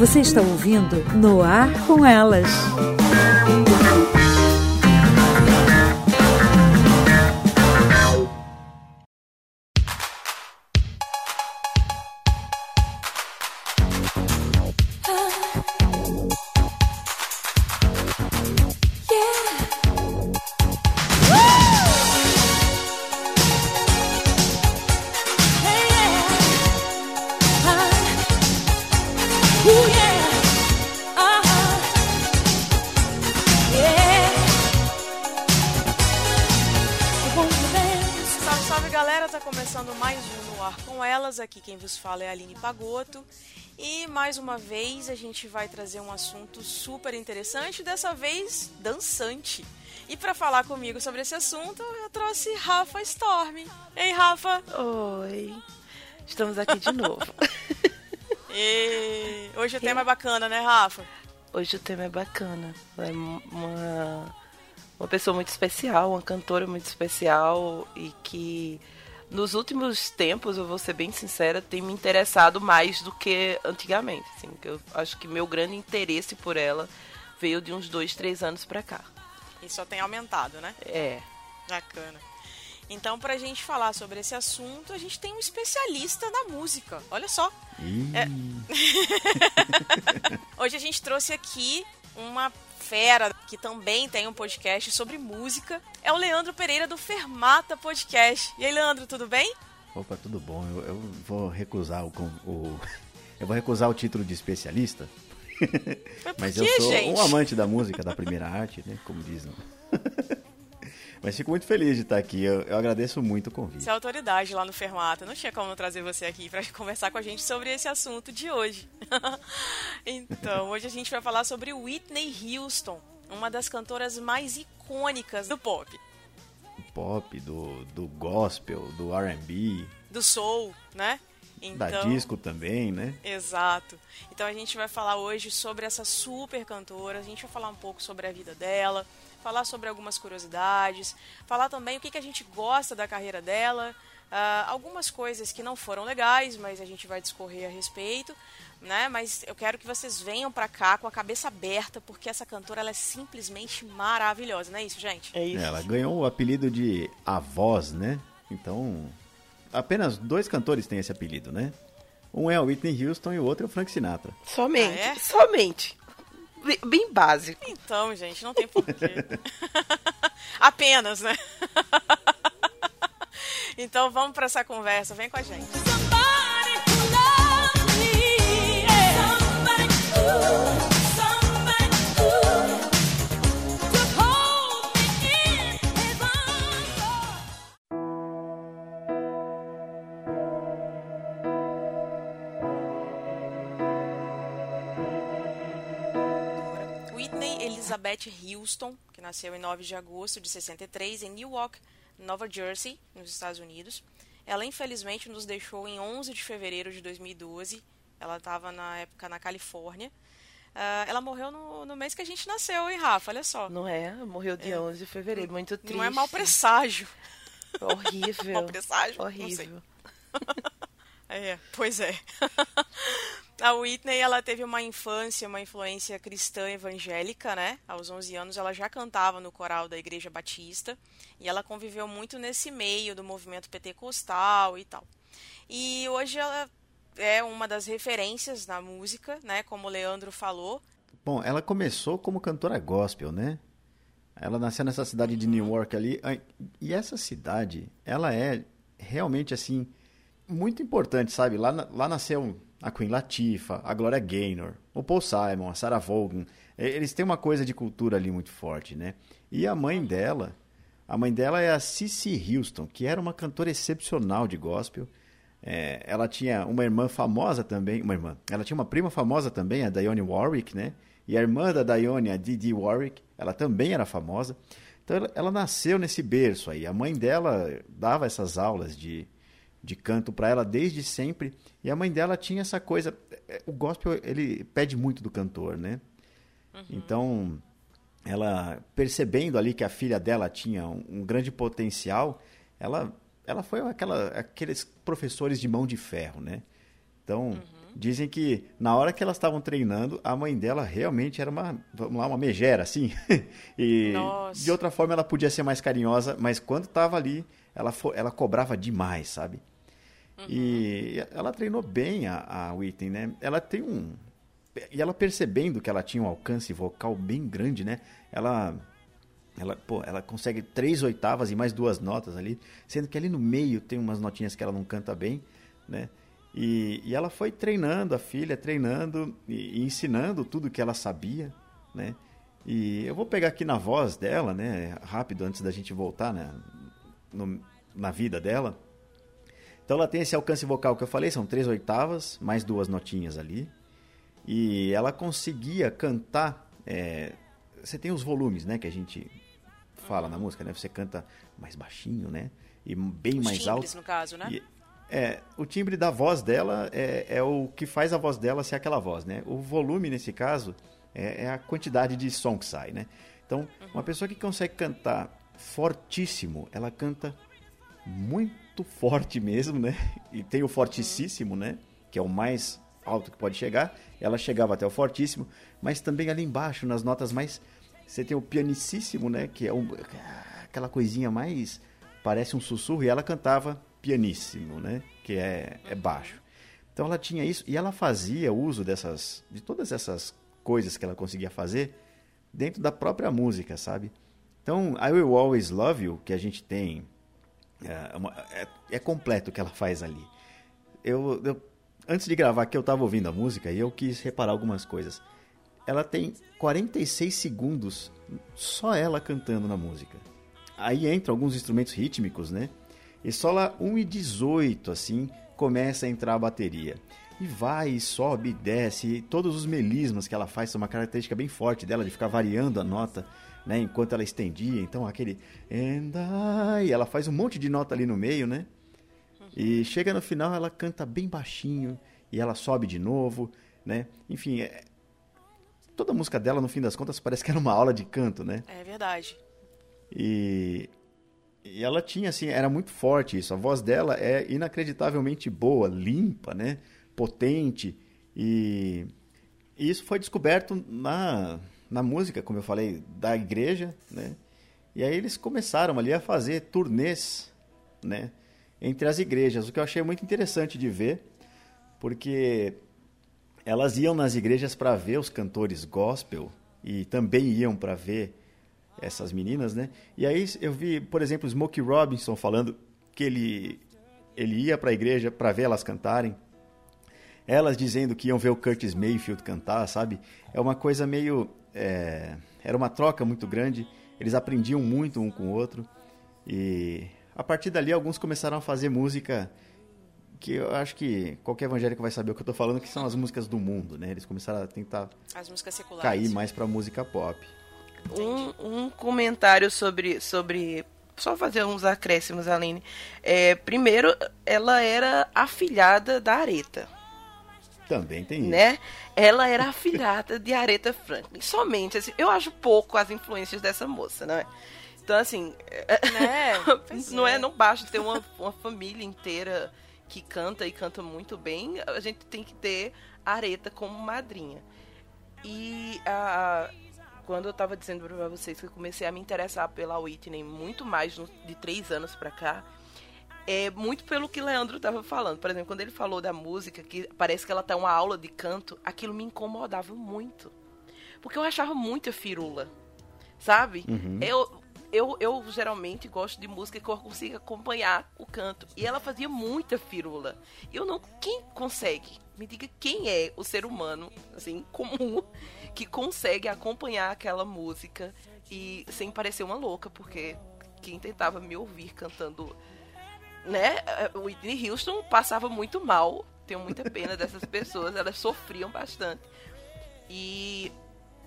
Você está ouvindo No Ar com Elas. Vos fala é a Aline Pagoto e mais uma vez a gente vai trazer um assunto super interessante, dessa vez dançante. E para falar comigo sobre esse assunto, eu trouxe Rafa Storm. Ei, Rafa! Oi! Estamos aqui de novo. e... Hoje o tema é bacana, né, Rafa? Hoje o tema é bacana. É uma, uma pessoa muito especial, uma cantora muito especial e que nos últimos tempos, eu vou ser bem sincera, tem me interessado mais do que antigamente. Assim, eu acho que meu grande interesse por ela veio de uns dois, três anos pra cá. E só tem aumentado, né? É. Bacana. Então, pra gente falar sobre esse assunto, a gente tem um especialista na música. Olha só. É... Hoje a gente trouxe aqui uma fera que também tem um podcast sobre música, é o Leandro Pereira do Fermata Podcast. E aí, Leandro, tudo bem? Opa, tudo bom. Eu, eu vou recusar o, o, eu vou recusar o título de especialista. Mas, Mas eu sou gente? um amante da música, da primeira arte, né? Como dizem. Mas fico muito feliz de estar aqui. Eu, eu, agradeço muito o convite. Você é autoridade lá no Fermata. Não tinha como não trazer você aqui para conversar com a gente sobre esse assunto de hoje. então, hoje a gente vai falar sobre Whitney Houston, uma das cantoras mais icônicas do pop. Pop, do, do gospel, do R&B. Do soul, né? Então, da disco também, né? Exato. Então a gente vai falar hoje sobre essa super cantora, a gente vai falar um pouco sobre a vida dela, falar sobre algumas curiosidades, falar também o que, que a gente gosta da carreira dela, uh, algumas coisas que não foram legais, mas a gente vai discorrer a respeito, né? Mas eu quero que vocês venham para cá com a cabeça aberta, porque essa cantora ela é simplesmente maravilhosa, não é isso, gente? É isso. Ela ganhou o apelido de A Voz, né? Então, apenas dois cantores têm esse apelido, né? Um é o Whitney Houston e o outro é o Frank Sinatra. Somente, ah, é? somente bem básico. Então, gente, não tem porquê. Apenas, né? então vamos para essa conversa, vem com a gente. Elizabeth Houston, que nasceu em 9 de agosto de 63 em Newark, Nova Jersey, nos Estados Unidos. Ela infelizmente nos deixou em 11 de fevereiro de 2012. Ela estava na época na Califórnia. Uh, ela morreu no, no, mês que a gente nasceu, hein, Rafa? Olha só. Não é? Morreu dia é. 11 de fevereiro, muito triste. Não é mau presságio. Horrível. mau presságio? Horrível. é, pois é. A Whitney, ela teve uma infância, uma influência cristã evangélica, né? Aos 11 anos ela já cantava no coral da Igreja Batista e ela conviveu muito nesse meio do movimento pentecostal e tal. E hoje ela é uma das referências na música, né? Como o Leandro falou. Bom, ela começou como cantora gospel, né? Ela nasceu nessa cidade de Newark ali. E essa cidade, ela é realmente, assim, muito importante, sabe? Lá, lá nasceu a Queen Latifah, a Gloria Gaynor, o Paul Simon, a Sarah Vaughan. Eles têm uma coisa de cultura ali muito forte, né? E a mãe dela, a mãe dela é a Cissy Houston, que era uma cantora excepcional de gospel. É, ela tinha uma irmã famosa também, uma irmã. Ela tinha uma prima famosa também, a Dionne Warwick, né? E a irmã da Dionne, a Didi Warwick, ela também era famosa. Então ela, ela nasceu nesse berço aí. A mãe dela dava essas aulas de, de canto para ela desde sempre. E a mãe dela tinha essa coisa. É, o gospel, ele pede muito do cantor, né? Uhum. Então, ela percebendo ali que a filha dela tinha um, um grande potencial, ela, ela foi aquela, aqueles professores de mão de ferro, né? Então, uhum. Dizem que na hora que elas estavam treinando, a mãe dela realmente era uma, vamos lá, uma megera, assim. e Nossa. de outra forma ela podia ser mais carinhosa, mas quando estava ali, ela, ela cobrava demais, sabe? E ela treinou bem a, a Whitney, né? Ela tem um. E ela percebendo que ela tinha um alcance vocal bem grande, né? Ela. Ela, pô, ela consegue três oitavas e mais duas notas ali, sendo que ali no meio tem umas notinhas que ela não canta bem, né? E, e ela foi treinando a filha, treinando e, e ensinando tudo que ela sabia, né? E eu vou pegar aqui na voz dela, né? Rápido, antes da gente voltar né? no- na vida dela. Então ela tem esse alcance vocal que eu falei, são três oitavas, mais duas notinhas ali. E ela conseguia cantar. é, você tem os volumes, né? Que a gente fala na música, né? Você canta mais baixinho, né? E bem Os mais timbres, alto. no caso, né? E- é, o timbre da voz dela é, é o que faz a voz dela ser aquela voz, né? O volume, nesse caso, é, é a quantidade de som que sai, né? Então, uma pessoa que consegue cantar fortíssimo, ela canta muito forte mesmo, né? E tem o fortíssimo, né? Que é o mais alto que pode chegar. Ela chegava até o fortíssimo, mas também ali embaixo, nas notas mais... Você tem o pianicíssimo, né? Que é um- aquela coisinha mais... Parece um sussurro. E ela cantava pianíssimo, né? Que é, é baixo. Então ela tinha isso e ela fazia uso dessas... De todas essas coisas que ela conseguia fazer dentro da própria música, sabe? Então, I Will Always Love You, que a gente tem, é, uma- é- é completo o que ela faz ali. Eu, eu- antes de gravar aqui, eu estava ouvindo a música e eu quis reparar algumas coisas. Ela tem 46 segundos só ela cantando na música. Aí entram alguns instrumentos rítmicos, né? E só lá 1 e 18, assim, começa a entrar a bateria. E vai, sobe, e desce, e todos os melismas que ela faz são uma característica bem forte dela, de ficar variando a nota, né? Enquanto ela estendia, então aquele... And I... Ela faz um monte de nota ali no meio, né? E chega no final, ela canta bem baixinho, e ela sobe de novo, né? Enfim, é... toda a música dela, no fim das contas, parece que era uma aula de canto, né? É verdade. E, e ela tinha, assim, era muito forte isso. A voz dela é inacreditavelmente boa, limpa, né? Potente. E, e isso foi descoberto na, na música, como eu falei, da igreja, né? E aí eles começaram ali a fazer turnês, né? Entre as igrejas, o que eu achei muito interessante de ver, porque elas iam nas igrejas para ver os cantores gospel e também iam para ver essas meninas, né? E aí eu vi, por exemplo, Smokey Robinson falando que ele ele ia para a igreja para ver elas cantarem. Elas dizendo que iam ver o Curtis Mayfield cantar, sabe? É uma coisa meio é, era uma troca muito grande. Eles aprendiam muito um com o outro e a partir dali alguns começaram a fazer música que eu acho que qualquer evangélico vai saber o que eu tô falando, que são as músicas do mundo, né? Eles começaram a tentar cair mais pra música pop. Um, um comentário sobre, sobre. Só fazer uns acréscimos, Aline. É, primeiro, ela era afilhada da Areta, Também tem isso. né? Ela era afilhada de Aretha Franklin. Somente, assim, eu acho pouco as influências dessa moça, né? Então, assim, Né? Pois não é, é. não basta ter uma, uma família inteira que canta e canta muito bem, a gente tem que ter a Areta como madrinha. E a, quando eu tava dizendo pra vocês que eu comecei a me interessar pela Whitney muito mais no- de três anos pra cá, é muito pelo que Leandro tava falando. Por exemplo, quando ele falou da música, que parece que ela tá uma aula de canto, aquilo me incomodava muito. Porque eu achava muita firula, sabe? Eu, eu, eu geralmente gosto de música que eu consiga acompanhar o canto. E ela fazia muita firula. Eu não. Quem consegue? Me diga quem é o ser humano, assim, comum, que consegue acompanhar aquela música e sem parecer uma louca, porque quem tentava me ouvir cantando, né? O Whitney Houston passava muito mal. Tenho muita pena dessas pessoas, elas sofriam bastante. E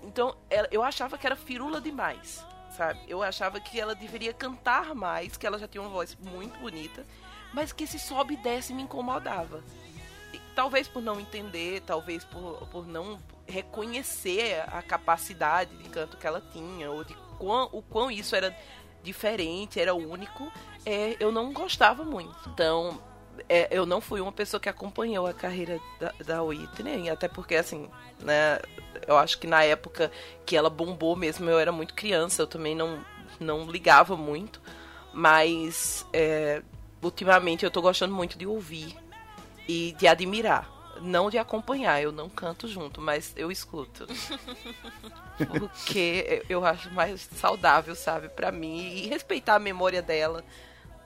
então eu achava que era firula demais, sabe? Eu achava que ela deveria cantar mais, que ela já tinha uma voz muito bonita, mas que esse sobe e desce me incomodava. E talvez por não entender, talvez por, por não reconhecer a capacidade de canto que ela tinha, ou de quão, o quão isso era diferente, era único, é, eu não gostava muito. Então, é, eu não fui uma pessoa que acompanhou a carreira da, da Whitney, até porque, assim, né, eu acho que na época que ela bombou mesmo, eu era muito criança, eu também não, não ligava muito, mas é, ultimamente eu tô gostando muito de ouvir e de admirar. Não de acompanhar, eu não canto junto, mas eu escuto. Porque eu acho mais saudável, sabe, para mim. E respeitar a memória dela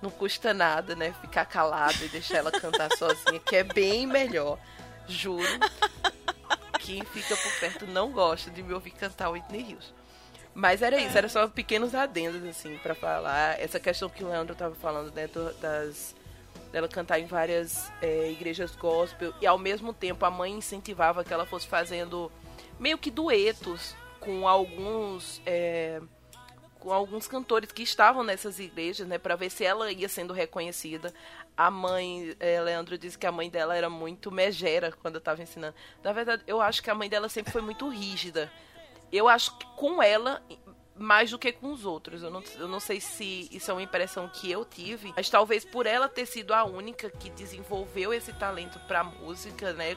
não custa nada, né? Ficar calado e deixar ela cantar sozinha, que é bem melhor. Juro. Quem fica por perto não gosta de me ouvir cantar Whitney Houston. Mas era isso, era só pequenos adendos, assim, para falar. Essa questão que o Leandro tava falando, né, das dela cantar em várias é, igrejas gospel e ao mesmo tempo a mãe incentivava que ela fosse fazendo meio que duetos com alguns é, com alguns cantores que estavam nessas igrejas, né, para ver se ela ia sendo reconhecida. A mãe, é, Leandro disse que a mãe dela era muito megera quando eu estava ensinando. Na verdade, eu acho que a mãe dela sempre foi muito rígida. Eu acho que com ela mais do que com os outros. Eu não, eu não sei se isso é uma impressão que eu tive, mas talvez por ela ter sido a única que desenvolveu esse talento para música, né,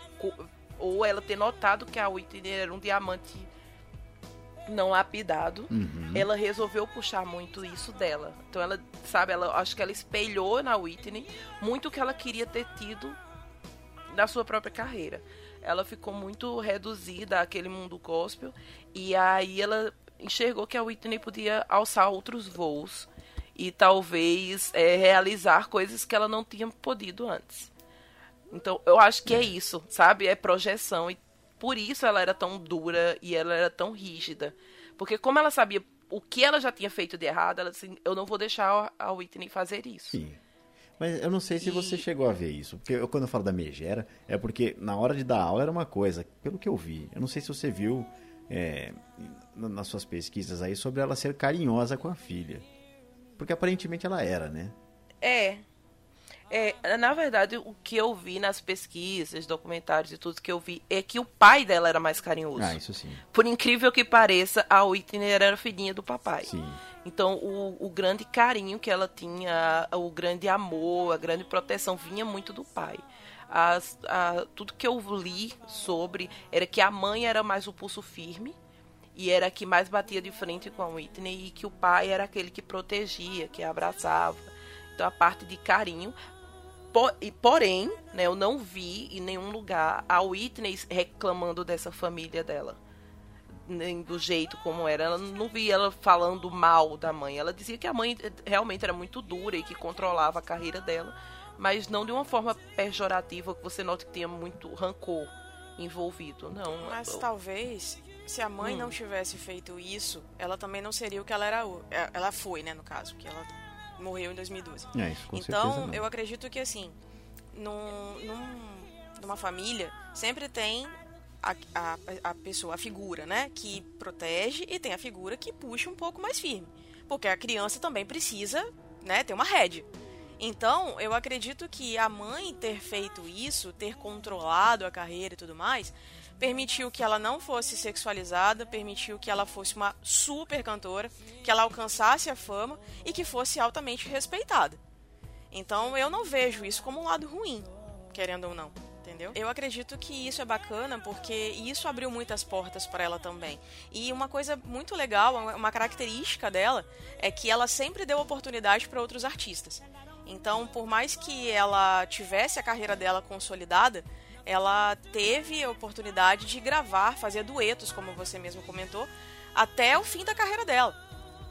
ou ela ter notado que a Whitney era um diamante não lapidado, uhum. ela resolveu puxar muito isso dela. Então ela, sabe, ela acho que ela espelhou na Whitney muito o que ela queria ter tido na sua própria carreira. Ela ficou muito reduzida àquele mundo gospel e aí ela enxergou que a Whitney podia alçar outros voos e talvez é, realizar coisas que ela não tinha podido antes. Então, eu acho que é, é isso, sabe? É projeção e por isso ela era tão dura e ela era tão rígida. Porque como ela sabia o que ela já tinha feito de errado, ela disse, eu não vou deixar a Whitney fazer isso. Sim. Mas eu não sei se e... você chegou a ver isso. Porque eu, quando eu falo da megera, é porque na hora de dar aula era uma coisa, pelo que eu vi. Eu não sei se você viu é, nas suas pesquisas aí sobre ela ser carinhosa com a filha. Porque aparentemente ela era, né? É, é, na verdade, o que eu vi nas pesquisas, documentários e tudo que eu vi é que o pai dela era mais carinhoso. Ah, isso sim. Por incrível que pareça, a Whitney era filhinha do papai. Sim. Então, o, o grande carinho que ela tinha, o grande amor, a grande proteção vinha muito do pai. As, a, tudo que eu li sobre era que a mãe era mais o pulso firme e era a que mais batia de frente com a Whitney e que o pai era aquele que protegia, que abraçava. Então a parte de carinho por, e, porém, né, eu não vi em nenhum lugar a Whitney reclamando dessa família dela. Nem do jeito como era. Ela não vi ela falando mal da mãe. Ela dizia que a mãe realmente era muito dura e que controlava a carreira dela. Mas não de uma forma pejorativa que você nota que tenha muito rancor envolvido. Não. Mas eu... talvez se a mãe hum. não tivesse feito isso, ela também não seria o que ela era. É, ela foi, né, no caso, que ela morreu em 2012. É, isso, com então, eu acredito que assim, num, num, numa família, sempre tem a, a, a, pessoa, a figura, né, que protege e tem a figura que puxa um pouco mais firme. Porque a criança também precisa, né, ter uma rédea. Então, eu acredito que a mãe ter feito isso, ter controlado a carreira e tudo mais, permitiu que ela não fosse sexualizada, permitiu que ela fosse uma super cantora, que ela alcançasse a fama e que fosse altamente respeitada. Então eu não vejo isso como um lado ruim, querendo ou não. Entendeu? Eu acredito que isso é bacana porque isso abriu muitas portas para ela também. E uma coisa muito legal, uma característica dela, é que ela sempre deu oportunidade para outros artistas. Então, por mais que ela tivesse a carreira dela consolidada, ela teve a oportunidade de gravar, fazer duetos, como você mesmo comentou, até o fim da carreira dela.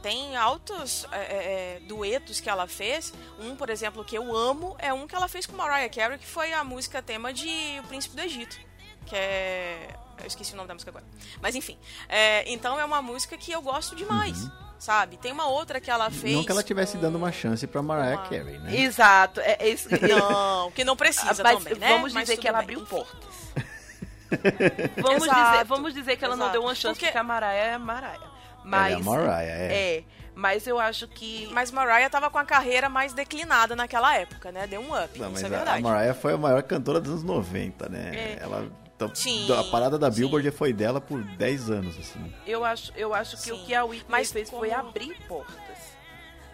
Tem altos é, é, é, duetos que ela fez. Um, por exemplo, que eu amo, é um que ela fez com Mariah Carey, que foi a música tema de O Príncipe do Egito. Que é. Eu esqueci o nome da música agora. Mas enfim. É, então é uma música que eu gosto demais. Uhum sabe? Tem uma outra que ela fez. Não que ela tivesse com... dando uma chance pra Mariah uma... Carey, né? Exato. É, é isso... Não, que não precisa Mas, também, né? Vamos dizer que ela bem. abriu portas. vamos, dizer, vamos dizer que ela Exato. não deu uma chance porque, porque a Mariah é Mariah. Mas, é a Mariah, é. é. Mas eu acho que. Mas Mariah tava com a carreira mais declinada naquela época, né? Deu um up. Não, isso é verdade. A Mariah foi a maior cantora dos anos 90, né? É. Ela sim, a parada da Billboard sim. foi dela por 10 anos, assim. Eu acho, eu acho que sim. o que a Whitney Mas fez como... foi abrir portas.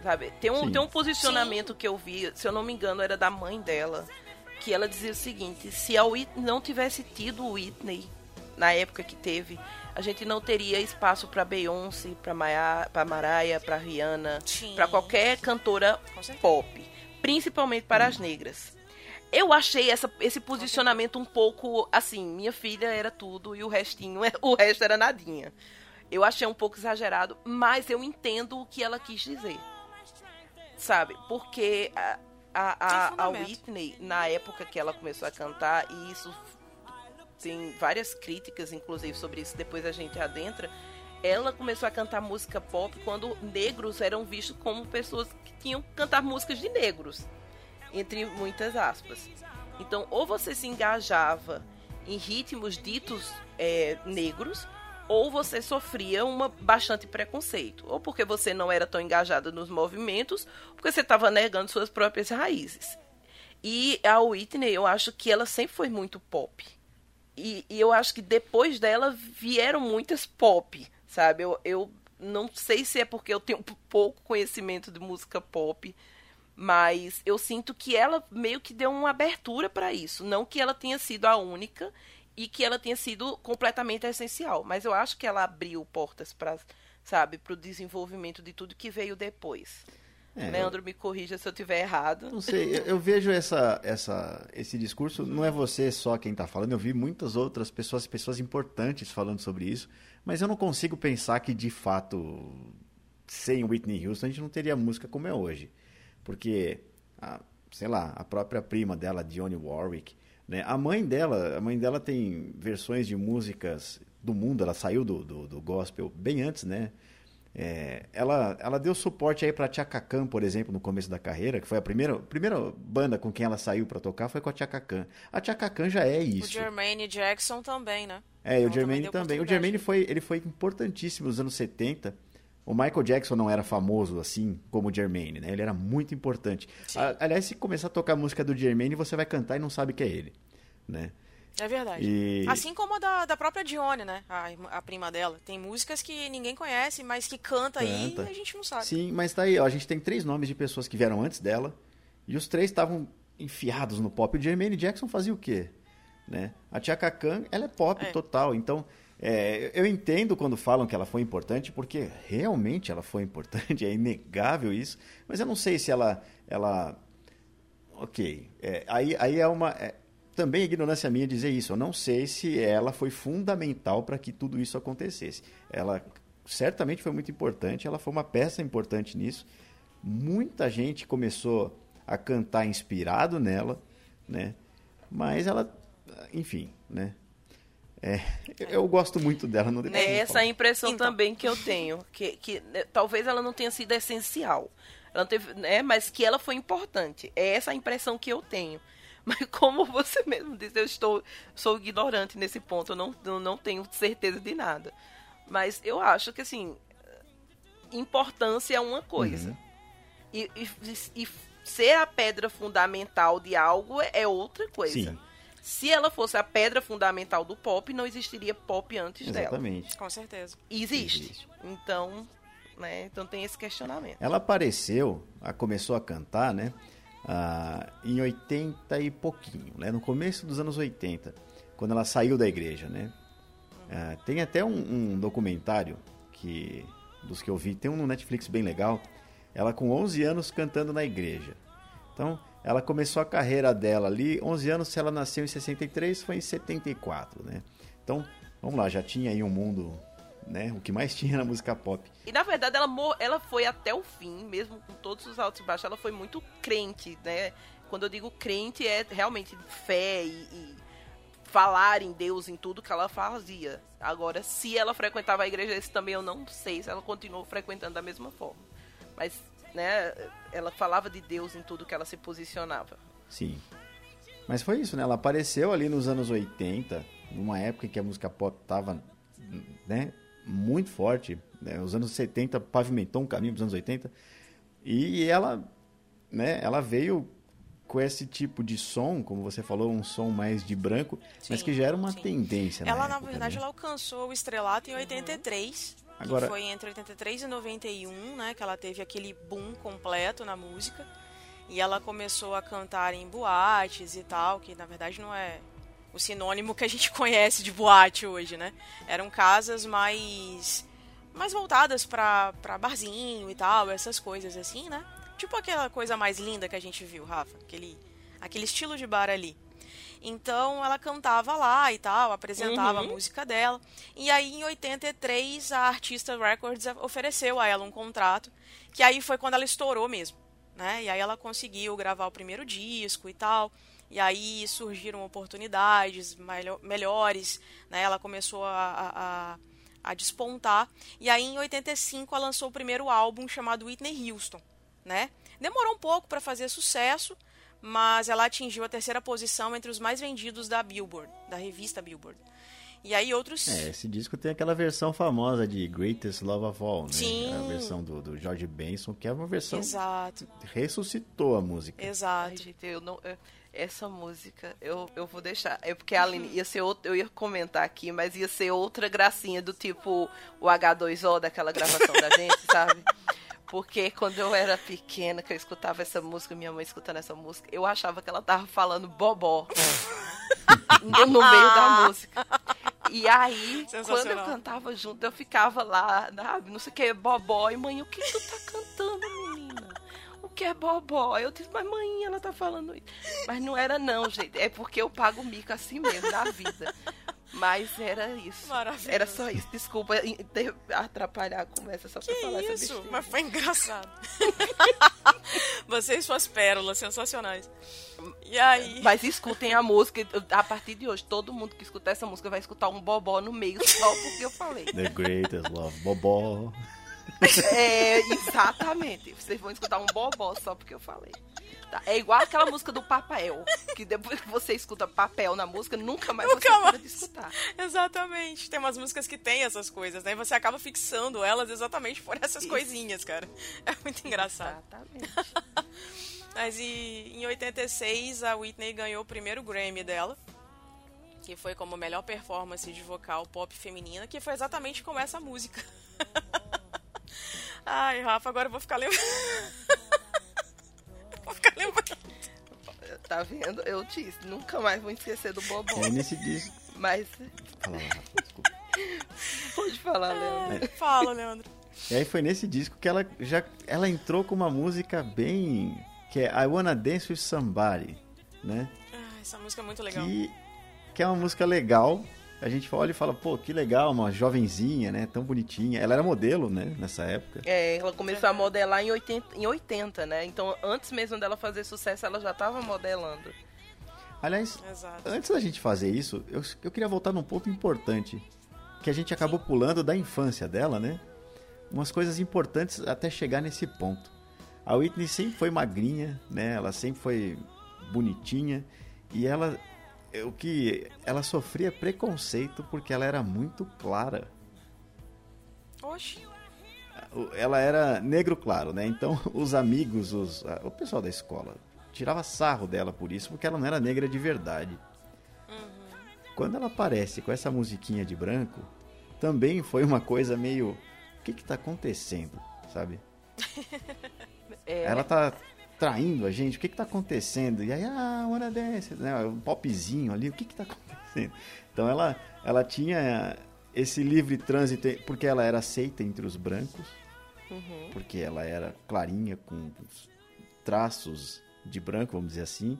Sabe? Tem um, tem um posicionamento Sim. que eu vi, se eu não me engano, era da mãe dela, que ela dizia o seguinte: se a Whitney não tivesse tido o Whitney na época que teve, a gente não teria espaço para Beyoncé, para Mariah, para Rihanna, para qualquer cantora pop, principalmente para as negras. Eu achei essa, esse posicionamento um pouco assim, minha filha era tudo e o restinho, o resto era nadinha. Eu achei um pouco exagerado, mas eu entendo o que ela quis dizer. Sabe? Porque a, a, a, a Whitney, na época que ela começou a cantar, e isso tem várias críticas, inclusive, sobre isso, depois a gente adentra. Ela começou a cantar música pop quando negros eram vistos como pessoas que tinham que cantar músicas de negros, entre muitas aspas. Então, ou você se engajava em ritmos ditos é, negros, ou você sofria uma bastante preconceito, ou porque você não era tão engajada nos movimentos, porque você estava negando suas próprias raízes. E a Whitney, eu acho que ela sempre foi muito pop. E, e eu acho que depois dela vieram muitas pop, sabe? Eu, eu não sei se é porque eu tenho pouco conhecimento de música pop, mas eu sinto que ela meio que deu uma abertura para isso. Não que ela tenha sido a única e que ela tenha sido completamente essencial. Mas eu acho que ela abriu portas para, sabe, para o desenvolvimento de tudo que veio depois. É, Leandro, me corrija se eu tiver errado. Não sei, eu, eu, vejo essa, essa, esse discurso, não é você só quem está falando, eu vi muitas outras pessoas, pessoas importantes falando sobre isso, mas eu não consigo pensar que, de fato, sem Whitney Houston, a gente não teria música como é hoje. Porque, a, sei lá, a própria prima dela, Dionne Warwick, né? A mãe dela, a mãe dela tem versões de músicas do mundo, ela saiu do, do, do gospel bem antes, né? É, ela, ela deu suporte aí para Chaka Khan, por exemplo, no começo da carreira, que foi a primeira, primeira banda com quem ela saiu para tocar foi com a Chaka Khan. A Chaka Khan já é isso. O Jermaine Jackson também, né? É, o Jermaine também. também. O Jermaine foi, ele foi importantíssimo nos anos 70 o Michael Jackson não era famoso assim como o Jermaine, né? Ele era muito importante. aliás, se começar a tocar a música do Jermaine, você vai cantar e não sabe que é ele, né? É verdade. E... Assim como a da, da própria Dione, né? A, a, prima dela. Tem músicas que ninguém conhece, mas que canta, canta. aí e a gente não sabe. Sim, mas tá aí, ó, a gente tem três nomes de pessoas que vieram antes dela e os três estavam enfiados no pop. O Jermaine Jackson fazia o quê? Né? A Tia Khan, ela é pop é. total, então é, eu entendo quando falam que ela foi importante, porque realmente ela foi importante, é inegável isso, mas eu não sei se ela. ela ok. É, aí, aí é uma. É, também é ignorância minha dizer isso. Eu não sei se ela foi fundamental para que tudo isso acontecesse. Ela certamente foi muito importante, ela foi uma peça importante nisso. Muita gente começou a cantar inspirado nela, né? Mas ela, enfim, né? É, eu gosto muito dela. Não é essa a impressão então. também que eu tenho. Que, que né, talvez ela não tenha sido essencial. Ela teve, né, mas que ela foi importante. É essa a impressão que eu tenho. Mas como você mesmo disse, eu estou sou ignorante nesse ponto. Eu não, eu não tenho certeza de nada. Mas eu acho que, assim, importância é uma coisa. Uhum. E, e, e, ser a pedra fundamental de algo é outra coisa. Sim. Se ela fosse a pedra fundamental do pop, não existiria pop antes Exatamente. dela. Exatamente. Com certeza. Existe. Existe. Então, né? Então tem esse questionamento. Ela apareceu, começou a cantar, né? Ah, em 80 e pouquinho, né? No começo dos anos 80, quando ela saiu da igreja, né? Ah, tem até um, um, documentário que dos que eu vi, tem um no Netflix bem legal. Ela com 11 anos cantando na igreja. Então, ela começou a carreira dela ali, 11 anos, se ela nasceu em 63, foi em 74, né? Então, vamos lá, já tinha aí um mundo, né? O que mais tinha na música pop. E na verdade ela, ela foi até o fim, mesmo com todos os altos e baixos, ela foi muito crente, né? Quando eu digo crente é realmente fé e, e falar em Deus em tudo que ela fazia. Agora, se ela frequentava a igreja, esse também eu não sei se ela continuou frequentando da mesma forma. Mas né, ela falava de Deus em tudo que ela se posicionava. Sim. Mas foi isso, né? Ela apareceu ali nos anos 80, numa época em que a música pop estava né, muito forte. Né? Os anos 70 pavimentou um caminho para os anos 80. E ela, né, ela veio com esse tipo de som, como você falou, um som mais de branco, sim, mas que já era uma sim. tendência. Ela, na, na verdade, né? ela alcançou o estrelato em 83. Agora... Que foi entre 83 e 91, né? Que ela teve aquele boom completo na música. E ela começou a cantar em boates e tal, que na verdade não é o sinônimo que a gente conhece de boate hoje, né? Eram casas mais mais voltadas para barzinho e tal, essas coisas assim, né? Tipo aquela coisa mais linda que a gente viu, Rafa, aquele aquele estilo de bar ali. Então ela cantava lá e tal, apresentava uhum. a música dela. E aí em 83 a Artista Records ofereceu a ela um contrato, que aí foi quando ela estourou mesmo, né? E aí ela conseguiu gravar o primeiro disco e tal. E aí surgiram oportunidades melhores, né? Ela começou a, a, a despontar. E aí em 85 ela lançou o primeiro álbum chamado Whitney Houston, né? Demorou um pouco para fazer sucesso, mas ela atingiu a terceira posição entre os mais vendidos da Billboard, da revista Billboard. E aí outros. É, esse disco tem aquela versão famosa de Greatest Love of All, né? Sim. A versão do, do George Benson, que é uma versão. Exato. Ressuscitou a música. Exato. Ai, gente, eu não. essa música eu, eu vou deixar. É porque a Aline ia ser outro, eu ia comentar aqui, mas ia ser outra gracinha do tipo o H2O daquela gravação da gente, sabe? Porque quando eu era pequena, que eu escutava essa música, minha mãe escutando essa música, eu achava que ela tava falando bobó. no, no meio da música. E aí, quando eu cantava junto, eu ficava lá, sabe, não sei o que, bobó. E mãe, o que tu tá cantando, menina? O que é bobó? Eu disse, mas mãe, ela tá falando isso. Mas não era não, gente. É porque eu pago mico assim mesmo, da vida. Mas era isso. Maravilhoso. Era só isso. Desculpa atrapalhar a conversa só que pra falar isso? essa Mas foi engraçado. Vocês suas pérolas sensacionais. E aí? Mas escutem a música. A partir de hoje, todo mundo que escutar essa música vai escutar um bobó no meio só porque eu falei. The greatest love, bobó. É, exatamente. Vocês vão escutar um bobó só porque eu falei. Tá. É igual aquela música do papel, que depois que você escuta papel na música, nunca mais nunca você mais. escutar. Exatamente. Tem umas músicas que tem essas coisas, né? E você acaba fixando elas exatamente por essas Isso. coisinhas, cara. É muito engraçado. Exatamente. Mas e, em 86 a Whitney ganhou o primeiro Grammy dela, que foi como melhor performance de vocal pop feminina, que foi exatamente como essa música. Ai, Rafa, agora eu vou ficar lembrando. vou ficar lembrando. Tá vendo? Eu disse, nunca mais vou esquecer do Bobó. É nesse disco. Mas. Fala, desculpa. Pode falar, Leandro. Fala, Leandro. E aí foi nesse disco que ela já ela entrou com uma música bem que é I Wanna Dance with Somebody, né? Ah, essa música é muito legal. Que, que é uma música legal, a gente olha e fala, pô, que legal, uma jovenzinha, né? Tão bonitinha. Ela era modelo, né? Nessa época. É, ela começou a modelar em 80, em 80 né? Então, antes mesmo dela fazer sucesso, ela já estava modelando. Aliás, Exato. antes da gente fazer isso, eu, eu queria voltar num ponto importante. Que a gente acabou Sim. pulando da infância dela, né? Umas coisas importantes até chegar nesse ponto. A Whitney sempre foi magrinha, né? Ela sempre foi bonitinha. E ela o que ela sofria preconceito porque ela era muito clara. Oxi. Ela era negro claro, né? Então os amigos, os, o pessoal da escola tirava sarro dela por isso, porque ela não era negra de verdade. Uhum. Quando ela aparece com essa musiquinha de branco, também foi uma coisa meio. O que que tá acontecendo, sabe? É. Ela tá traindo a gente, o que que tá acontecendo? E aí, ah, hora dessa, né? Um popzinho ali, o que que tá acontecendo? Então ela, ela tinha esse livre trânsito, porque ela era aceita entre os brancos, uhum. porque ela era clarinha, com traços de branco, vamos dizer assim.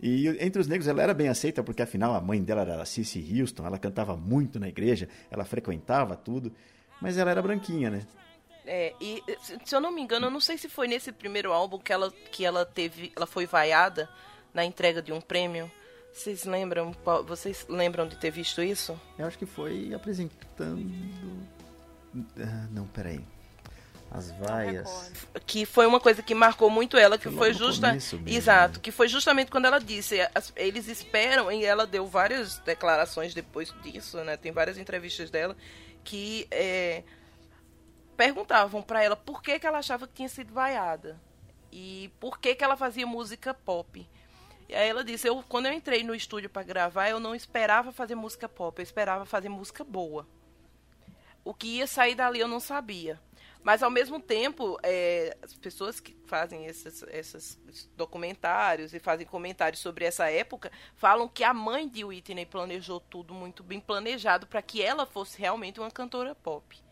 E entre os negros ela era bem aceita, porque afinal a mãe dela era Cissy Houston, ela cantava muito na igreja, ela frequentava tudo, mas ela era branquinha, né? É, e se eu não me engano, eu não sei se foi nesse primeiro álbum que ela, que ela teve. Ela foi vaiada na entrega de um prêmio. Vocês lembram? Vocês lembram de ter visto isso? Eu acho que foi apresentando. Ah, não, peraí. As vaias. Que foi uma coisa que marcou muito ela, que foi, foi justa. Exato, que foi justamente quando ela disse. Eles esperam, e ela deu várias declarações depois disso, né? Tem várias entrevistas dela, que é, perguntavam para ela por que, que ela achava que tinha sido vaiada e por que, que ela fazia música pop. E aí ela disse: eu, quando eu entrei no estúdio para gravar, eu não esperava fazer música pop, eu esperava fazer música boa. O que ia sair dali eu não sabia. Mas ao mesmo tempo, é, as pessoas que fazem esses, esses, documentários e fazem comentários sobre essa época falam que a mãe de Whitney planejou tudo muito bem planejado para que ela fosse realmente uma cantora pop.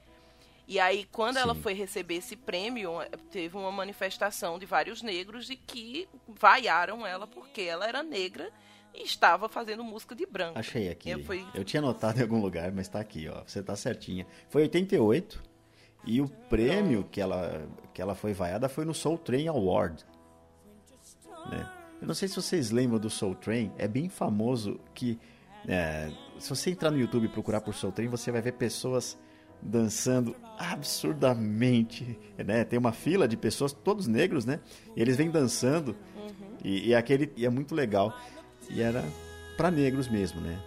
E aí, quando Sim. ela foi receber esse prêmio, teve uma manifestação de vários negros e que vaiaram ela porque ela era negra e estava fazendo música de branco. Achei aqui. Eu, fui... eu tinha notado em algum lugar, mas está aqui, ó. Você está certinha. Foi 88 e o prêmio que ela, que ela foi vaiada foi no Soul Train Award. Né? Eu não sei se vocês lembram do Soul Train, é bem famoso que é, se você entrar no YouTube e procurar por Soul Train, você vai ver pessoas dançando absurdamente, né? Tem uma fila de pessoas, todos negros, né? E eles vêm dançando uhum. e, e, aquele e é muito legal. E era para negros mesmo, né?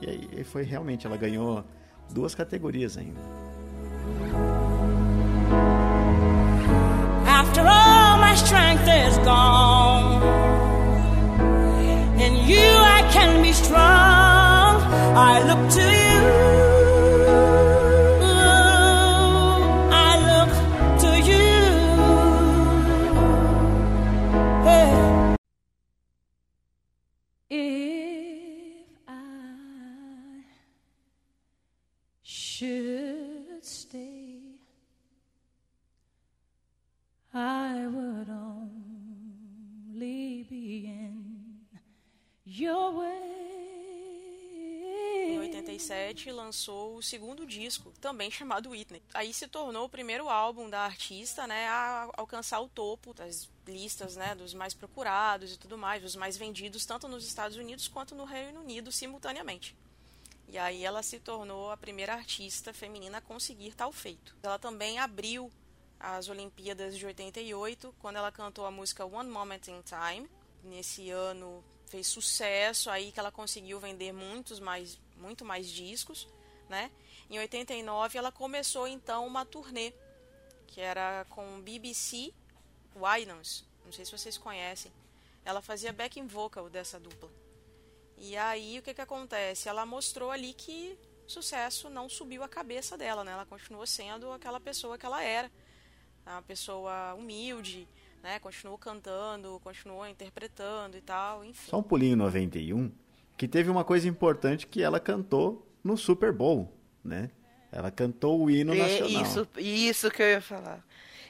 E aí foi realmente, ela ganhou duas categorias ainda. After all my strength is gone, in you I can be strong. I look to you. 87 lançou o segundo disco, também chamado Whitney. Aí se tornou o primeiro álbum da artista, né, a alcançar o topo das listas, né, dos mais procurados e tudo mais, os mais vendidos tanto nos Estados Unidos quanto no Reino Unido simultaneamente. E aí ela se tornou a primeira artista feminina a conseguir tal feito. Ela também abriu as Olimpíadas de 88, quando ela cantou a música One Moment in Time. Nesse ano fez sucesso, aí que ela conseguiu vender muitos mais, muito mais discos, né? Em 89 ela começou então uma turnê que era com BBC Winans, não sei se vocês conhecem. Ela fazia backing vocal dessa dupla. E aí o que que acontece? Ela mostrou ali que sucesso não subiu a cabeça dela, né? Ela continuou sendo aquela pessoa que ela era uma pessoa humilde, né? Continuou cantando, continuou interpretando e tal, enfim. Só um pulinho 91, que teve uma coisa importante que ela cantou no Super Bowl, né? Ela cantou o hino nacional. Isso, isso que eu ia falar.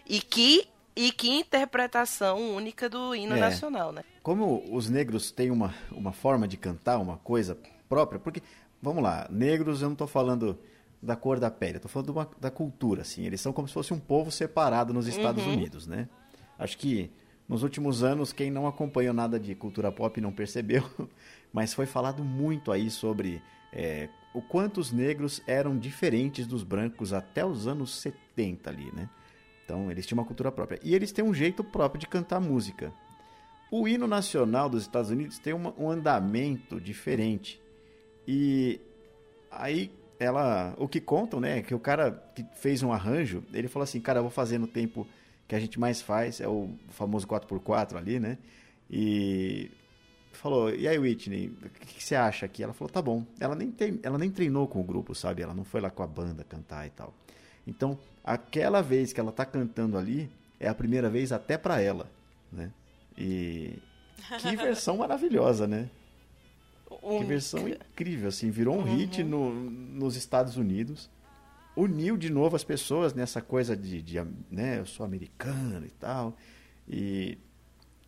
E que e que interpretação única do hino é. nacional, né? Como os negros têm uma, uma forma de cantar, uma coisa própria, porque, vamos lá, negros eu não estou falando da cor da pele, estou falando uma, da cultura, assim. Eles são como se fosse um povo separado nos Estados uhum. Unidos, né? Acho que nos últimos anos, quem não acompanhou nada de cultura pop não percebeu, mas foi falado muito aí sobre é, o quanto os negros eram diferentes dos brancos até os anos 70 ali, né? Então, eles tinham uma cultura própria. E eles têm um jeito próprio de cantar música. O hino nacional dos Estados Unidos tem uma, um andamento diferente. E aí ela, o que contam, né, que o cara que fez um arranjo, ele falou assim, cara, eu vou fazer no tempo que a gente mais faz, é o famoso 4x4 ali, né? E falou, e aí Whitney, o que, que, você acha aqui? Ela falou, tá bom. Ela nem, tem, ela nem treinou com o grupo, sabe? Ela não foi lá com a banda cantar e tal. Então, aquela vez que ela tá cantando ali, é a primeira vez até para ela, né? E que versão maravilhosa, né? Um... Que versão incrível, assim, virou um uhum. hit no, nos Estados Unidos. Uniu de novo as pessoas nessa coisa de, de, né, eu sou americano e tal. E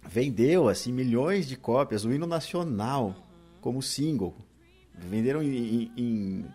vendeu, assim, milhões de cópias, o hino nacional, como single. Venderam em, em,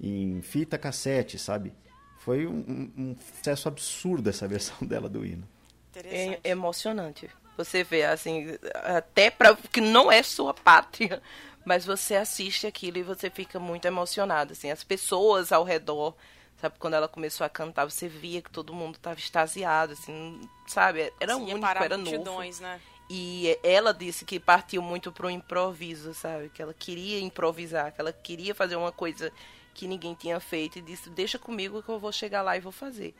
em, fita cassete, sabe? Foi um, um, sucesso absurdo essa versão dela do hino. É emocionante. Você vê, assim, até para que não é sua pátria, mas você assiste aquilo e você fica muito emocionado, assim, as pessoas ao redor, sabe, quando ela começou a cantar, você via que todo mundo estava extasiado, assim, sabe, era Sim, único, era novo. Né? E ela disse que partiu muito pro improviso, sabe, que ela queria improvisar, que ela queria fazer uma coisa que ninguém tinha feito e disse, deixa comigo que eu vou chegar lá e vou fazer.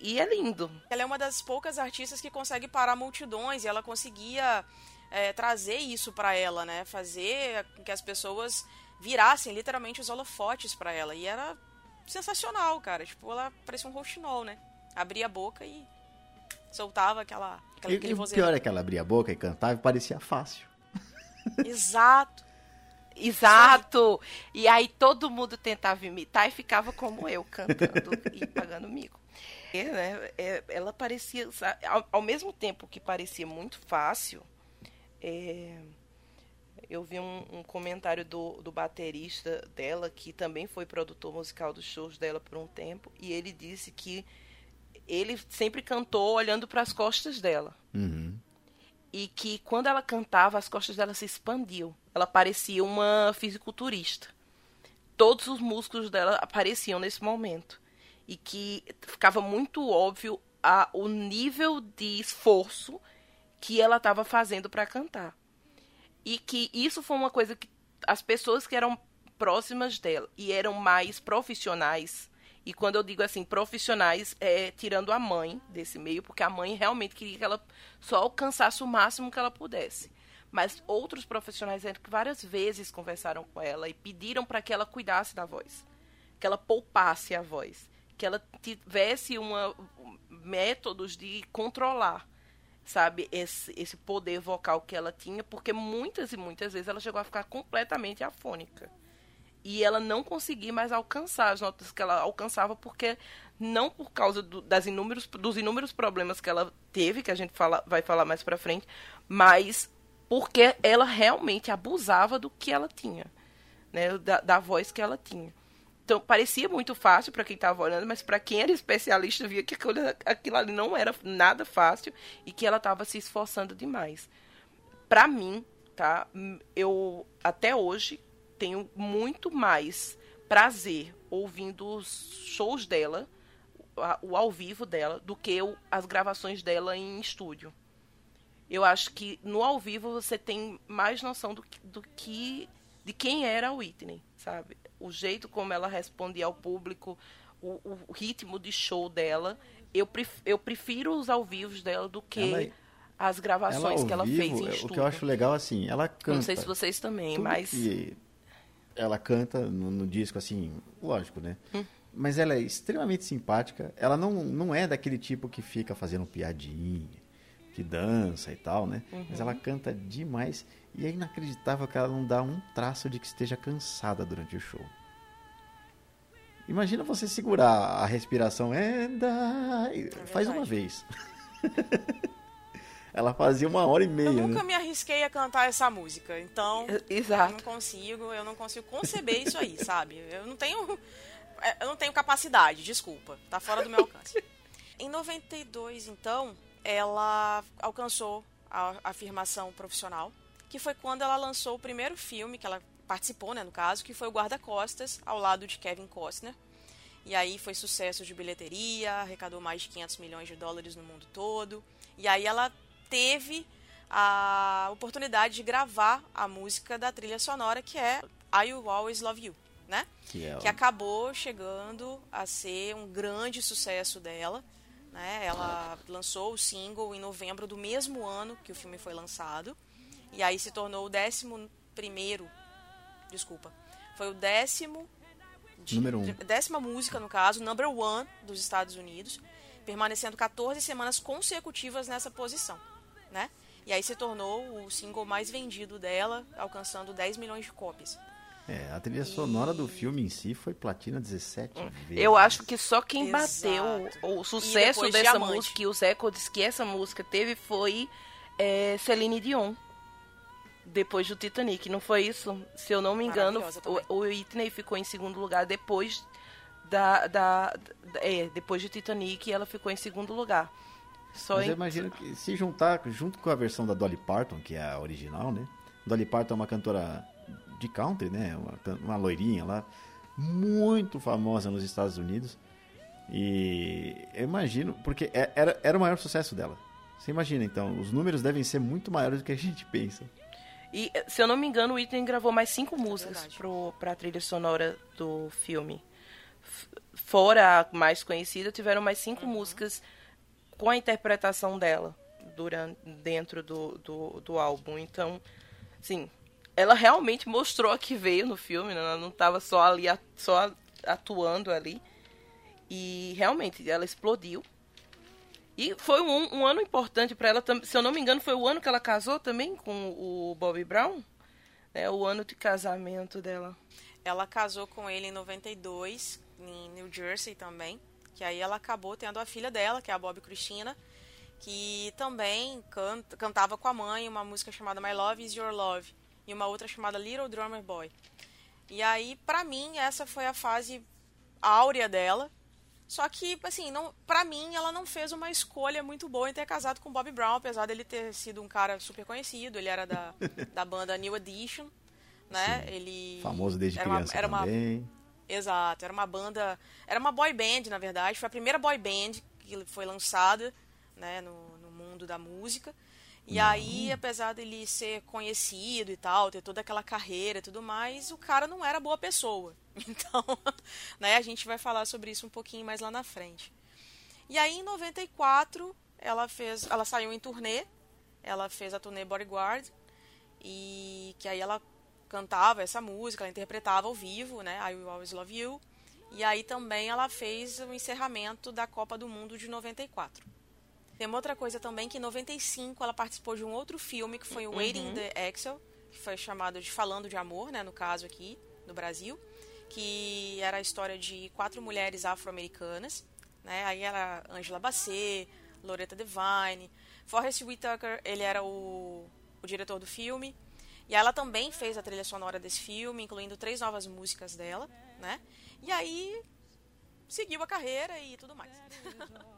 E é lindo. Ela é uma das poucas artistas que consegue parar multidões e ela conseguia é, trazer isso para ela, né? Fazer com que as pessoas virassem literalmente os holofotes para ela. E era sensacional, cara. Tipo, ela parecia um rouxinol, né? Abria a boca e soltava aquela, aquela E, e o pior é que ela abria a boca e cantava e parecia fácil. Exato. Exato! E aí todo mundo tentava imitar e ficava como eu, cantando e pagando mico. É, né, é, ela parecia, sa- ao, ao mesmo tempo que parecia muito fácil, é, eu vi um, um comentário do, do baterista dela, que também foi produtor musical dos shows dela por um tempo, e ele disse que ele sempre cantou olhando para as costas dela Uhum. e que quando ela cantava, as costas dela se expandiam. Ela parecia uma fisiculturista. Todos os músculos dela apareciam nesse momento. E que ficava muito óbvio a, o nível de esforço que ela estava fazendo para cantar. E que isso foi uma coisa que as pessoas que eram próximas dela e eram mais profissionais, e quando eu digo assim, profissionais, é tirando a mãe desse meio, porque a mãe realmente queria que ela só alcançasse o máximo que ela pudesse. Mas outros profissionais que várias vezes conversaram com ela e pediram para que ela cuidasse da voz, que ela poupasse a voz, que ela tivesse uma métodos de controlar sabe, esse, esse poder vocal que ela tinha, porque muitas e muitas vezes ela chegou a ficar completamente afônica. E ela não conseguia mais alcançar as notas que ela alcançava, porque não por causa do, das inúmeros, dos inúmeros problemas que ela teve, que a gente fala, vai falar mais pra frente, mas porque ela realmente abusava do que ela tinha, né, da, da voz que ela tinha. Então, parecia muito fácil para quem estava olhando, mas para quem era especialista via que aquilo, aquilo ali não era nada fácil e que ela estava se esforçando demais. Para mim, tá? Eu até hoje tenho muito mais prazer ouvindo os shows dela, o ao vivo dela, do que eu, as gravações dela em estúdio. Eu acho que no ao vivo você tem mais noção do, do que de quem era a Whitney, sabe? O jeito como ela respondia ao público, o, o ritmo de show dela. Eu, pref, eu prefiro os ao vivos dela do que Ela- as Ela gravações ao que ela vivo, fez em o estúdio. que eu acho legal assim, ela canta. Não sei se vocês também, mas ela canta no, no disco assim, lógico, né? Mas ela é extremamente simpática. Ela não, não é daquele tipo que fica fazendo piadinha, que dança e tal, né? Mas ela canta demais e é inacreditável que ela não dá um traço de que esteja cansada durante o show. Imagina você segurar a respiração, and I... faz uma vez. ela fazia uma hora e meia. Eu né? nunca me arrisquei a cantar essa música, então eu não exato. consigo, eu não consigo conceber isso aí, sabe? Eu não tenho é, eu não tenho capacidade, desculpa, tá fora do meu alcance. Em 92, então, ela alcançou a afirmação profissional, que foi quando ela lançou o primeiro filme que ela participou, né, no caso, que foi o Guarda-Costas, ao lado de Kevin Costner. E aí foi sucesso de bilheteria, arrecadou mais de 500 milhões de dólares no mundo todo. E aí ela teve a oportunidade de gravar a música da trilha sonora, que é I Will Always Love You, né? Que é, que acabou chegando a ser um grande sucesso dela. Né? Ela lançou o single em novembro do mesmo ano que o filme foi lançado. E aí se tornou o décimo primeiro. Desculpa. Foi o décimo. de- Número um. Décima música, no caso, number one dos Estados Unidos. Permanecendo 14 semanas consecutivas nessa posição. Né? E aí se tornou o single mais vendido dela, alcançando 10 milhões de cópias. É, a trilha sonora do filme em si foi platina 17 vezes. Eu acho que só quem Exato. bateu o sucesso dessa Diamante. música e os recordes que essa música teve foi é, Celine Dion. Depois do Titanic, não foi isso? Se eu não me engano, o, o Whitney ficou em segundo lugar depois da, da, da- é, depois do Titanic ela ficou em segundo lugar. Só Mas em, eu imagino que se juntar junto com a versão da Dolly Parton, que é a original, né? Dolly Parton é uma cantora de country, né? Uma, uma loirinha lá, muito famosa nos Estados Unidos. E eu imagino, porque é- era, era o maior sucesso dela. Você imagina, então, os números devem ser muito maiores do que a gente pensa. E, se eu não me engano, o Whitney gravou mais cinco músicas verdade. pro, pra trilha sonora do filme. Fora a mais conhecida, tiveram mais cinco Uhum. músicas com a interpretação dela durante, dentro do, do, do álbum. Então, assim, ela realmente mostrou a que veio no filme, né? ela não estava só ali, só atuando ali. E realmente, ela explodiu. E foi um, um ano importante para ela. Se eu não me engano, foi o ano que ela casou também com o Bobby Brown. É o ano de casamento dela. Ela casou com ele em 92, em New Jersey também. Que aí ela acabou tendo a filha dela, que é a Bob Cristina, que também canta, cantava com a mãe uma música chamada My Love Is Your Love e uma outra chamada Little Drummer Boy. E aí, pra mim, essa foi a fase áurea dela. Só que, assim, não, pra mim, ela não fez uma escolha muito boa em ter casado com Bob Brown, apesar dele ter sido um cara super conhecido. Ele era da, da banda New Edition, né? Sim. Ele famoso desde era criança uma, era também. Uma, exato, era uma banda, era uma boy band, na verdade. Foi a primeira boy band que foi lançada, né, no, no mundo da música. E aí, apesar dele ser conhecido e tal, ter toda aquela carreira e tudo mais, o cara não era boa pessoa. Então, né, a gente vai falar sobre isso um pouquinho mais lá na frente. E aí, em 94, ela fez, ela saiu em turnê, ela fez a turnê Bodyguard, e que aí ela cantava essa música, ela interpretava ao vivo, né, I Will Always Love You. E aí também ela fez o encerramento da Copa do Mundo de 94. Tem uma outra coisa também que em 95 ela participou de um outro filme que foi o Waiting in the Excel, que foi chamado de Falando de Amor, né, no caso aqui no Brasil, que era a história de quatro mulheres afro-americanas, né? Aí era Angela Bassett, Loretta Devine, Forrest Whitaker, ele era o, o diretor do filme. E ela também fez a trilha sonora desse filme, incluindo três novas músicas dela, né? E aí seguiu a carreira e tudo mais.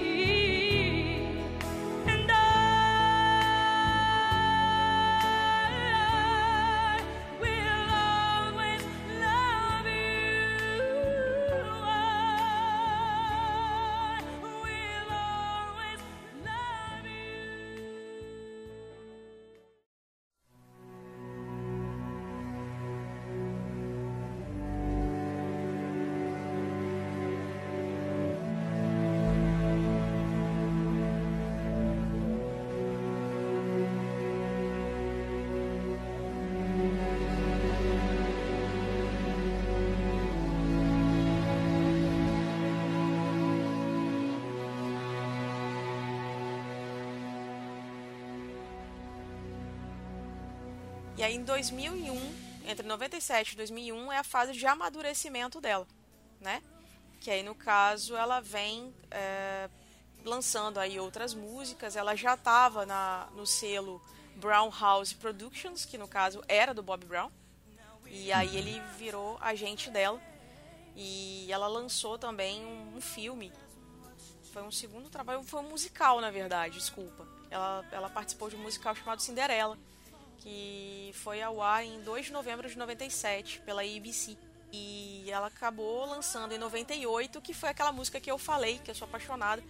E aí em 2001, entre 97 e 2001 é a fase de amadurecimento dela, né? Que aí no caso ela vem é, lançando aí outras músicas. Ela já estava no selo Brown House Productions, que no caso era do Bob Brown. E aí ele virou agente dela. E ela lançou também um, um filme. Foi um segundo trabalho, foi um musical na verdade, desculpa. Ela, ela participou de um musical chamado Cinderela que foi ao ar em 2 de novembro de 97 pela ABC. E ela acabou lançando em 98, que foi aquela música que eu falei, que eu sou apaixonada,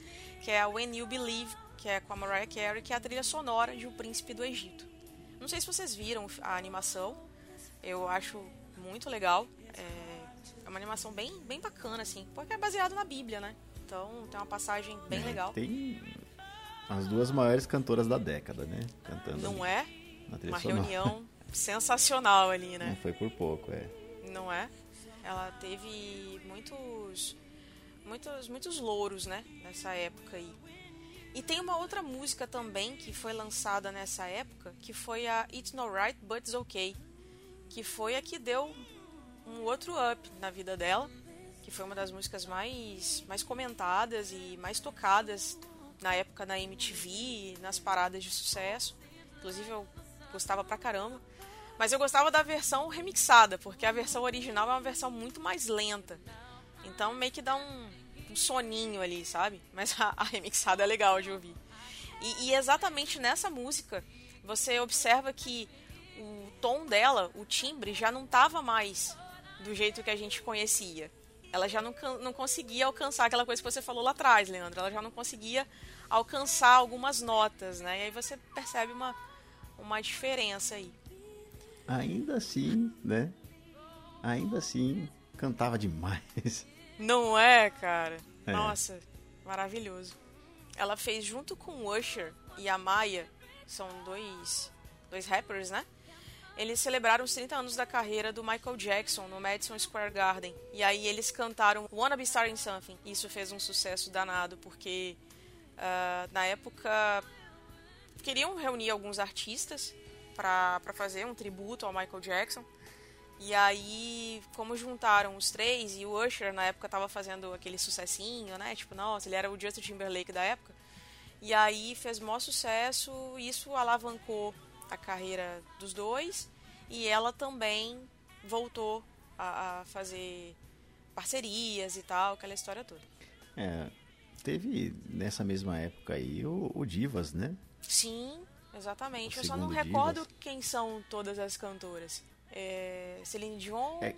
que é a When You Believe, que é com a Mariah Carey, que é a trilha sonora de O Príncipe do Egito. Não sei se vocês viram a animação, eu acho muito legal. É, é uma animação bem, bem bacana, assim, porque é baseado na Bíblia, né? Então tem uma passagem bem É, legal. Tem as duas maiores cantoras da década, né? Cantando Não ali é? Na trilha Uma sonora. reunião sensacional ali, né? Não foi por pouco, é. não é? Ela teve muitos, muitos, muitos louros, né? Nessa época aí. E tem uma outra música também que foi lançada nessa época, que foi a It's Not Right, But It's Okay, que foi a que deu um outro up na vida dela, que foi uma das músicas mais, mais comentadas e mais tocadas na época na MTV, nas paradas de sucesso. Inclusive eu gostava pra caramba. Mas eu gostava da versão remixada, porque a versão original é uma versão muito mais lenta. Então meio que dá um, um soninho ali, sabe? Mas a, a remixada é legal de ouvir. E, e exatamente nessa música, você observa que o tom dela, o timbre, já não tava mais do jeito que a gente conhecia. Ela já não, não conseguia alcançar aquela coisa que você falou lá atrás, Leandro. Ela já não conseguia alcançar algumas notas, né? E aí você percebe uma, uma diferença aí. ainda assim, né? Ainda assim, cantava demais. Não é, cara? É. Nossa, maravilhoso. Ela fez junto com o Usher e a Maya, são dois, dois rappers, né? Eles celebraram os 30 anos da carreira do Michael Jackson no Madison Square Garden. E aí eles cantaram Wanna Be Starting Something. Isso fez um sucesso danado, porque ah, na época queriam reunir alguns artistas pra fazer um tributo ao Michael Jackson. E aí, como juntaram os três, e o Usher na época tava fazendo aquele sucessinho, né? Tipo, nossa, ele era o Justin Timberlake da época. E aí fez maior sucesso, isso alavancou a carreira dos dois. E ela também voltou a, a fazer parcerias e tal, aquela história toda. É, teve nessa mesma época aí o, o Divas, né? Sim, exatamente. O Eu só não segundo recordo Divas. quem são todas as cantoras. É, Celine Dion, É.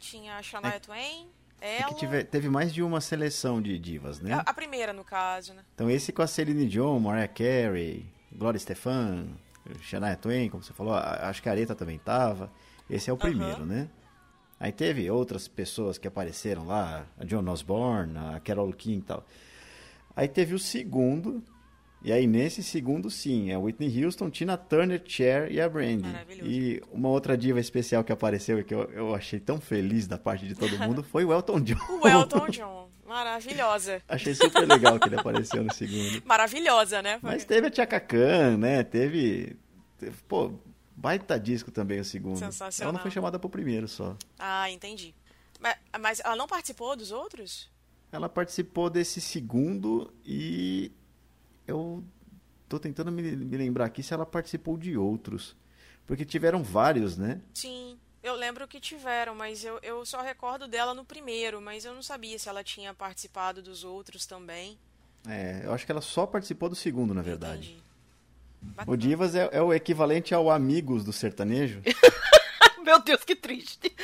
tinha a Shania É- Twain, É ela... que tive- teve mais de uma seleção de divas, né? a, a primeira, no caso, né? Então esse com a Celine Dion, Mariah Carey, Gloria Stefan, Shania Twain, como você falou, a- acho que a Aretha também tava. Esse é o primeiro, né? Aí teve outras pessoas que apareceram lá, a John Osborne, a Carole King e tal. Aí teve o segundo, e aí nesse segundo sim, é Whitney Houston, Tina Turner, Cher e a Brandy. E uma outra diva especial que apareceu e que eu, eu achei tão feliz da parte de todo mundo foi o Elton John. O Elton John, maravilhosa. Achei super legal que ele apareceu no segundo. Maravilhosa, né? Mas teve a Tchaka Khan, né? Teve, teve- Pô, baita disco também o segundo. Sensacional. Ela não foi chamada pro primeiro só. Ah, entendi. Mas, mas ela não participou dos outros? Ela participou desse segundo e eu tô tentando me, me lembrar aqui se ela participou de outros. Porque tiveram vários, né? Sim, eu lembro que tiveram, mas eu, eu só recordo dela no primeiro, mas eu não sabia se ela tinha participado dos outros também. É, eu acho que ela só participou do segundo, na verdade. Entendi. O. Divas é, é o equivalente ao Amigos do sertanejo. Meu Deus, que triste.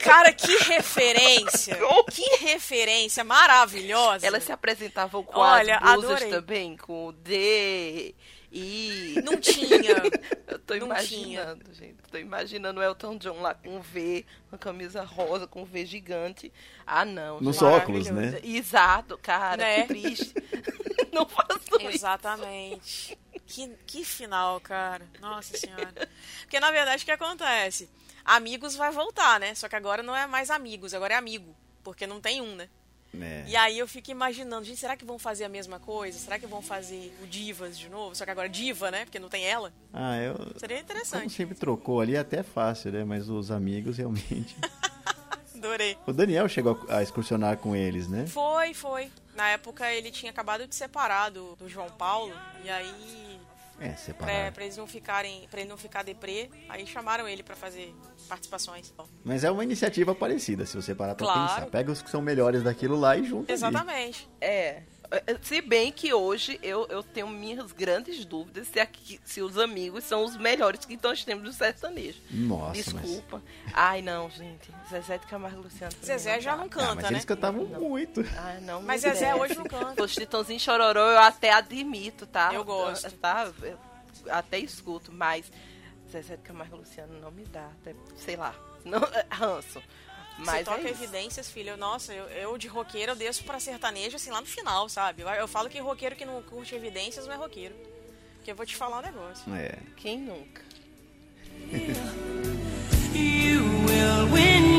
Cara, que referência! que referência maravilhosa! Elas se apresentavam com Olha, as blusas adorei. também, com o D, I. Não tinha. Eu tô não imaginando, gente. Tô imaginando o Elton John lá com um V, uma camisa rosa com um V gigante. Ah, não. Nos gente. óculos, Maravilhoso. né? Exato, cara, Né? que triste. não faço isso. Exatamente. Que, que final, cara. Nossa senhora. Porque na verdade o que acontece? Amigos vai voltar, né? Só que agora não é mais amigos, agora é amigo. Porque não tem um, né? É. E aí eu fico imaginando, gente, será que vão fazer a mesma coisa? Será que vão fazer o Divas de novo? Só que agora Diva, né? Porque não tem ela. Ah, eu. Seria Como interessante. sempre trocou ali, é até fácil, né? Mas os amigos realmente. Adorei. O Daniel chegou a a excursionar com eles, né? Foi, foi. Na época ele tinha acabado de separar do, do João Paulo. E aí, É, pra, separado. pra eles não ficarem. para ele não ficar deprê, aí chamaram ele pra fazer participações. Mas é uma iniciativa parecida, se você parar pra Claro. pensar. Pega os que são melhores daquilo lá e junta. ali. Exatamente. É. Se bem que hoje eu, eu tenho minhas grandes dúvidas se, aqui, se os amigos são os melhores que nós temos do sertanejo. Nossa, Desculpa. Ai, não, gente. Zezé de Camargo Luciano. Zezé já não mas... canta, Ah, mas né? eles cantavam Não. Ai, muito. Ah, não Mas Zezé hoje não canta. Os Titãozinho Chororô eu até admito, tá? Eu gosto. Tá? Eu até escuto, mas Zezé de Camargo Luciano não me dá. Até, sei lá. Não, é ranço. Você Mas toca é evidências, filho. Nossa, eu, eu de roqueiro eu desço pra sertanejo assim lá no final, sabe? Eu, eu falo que roqueiro que não curte evidências não é roqueiro. Porque eu vou te falar um negócio. É. Quem nunca? You will when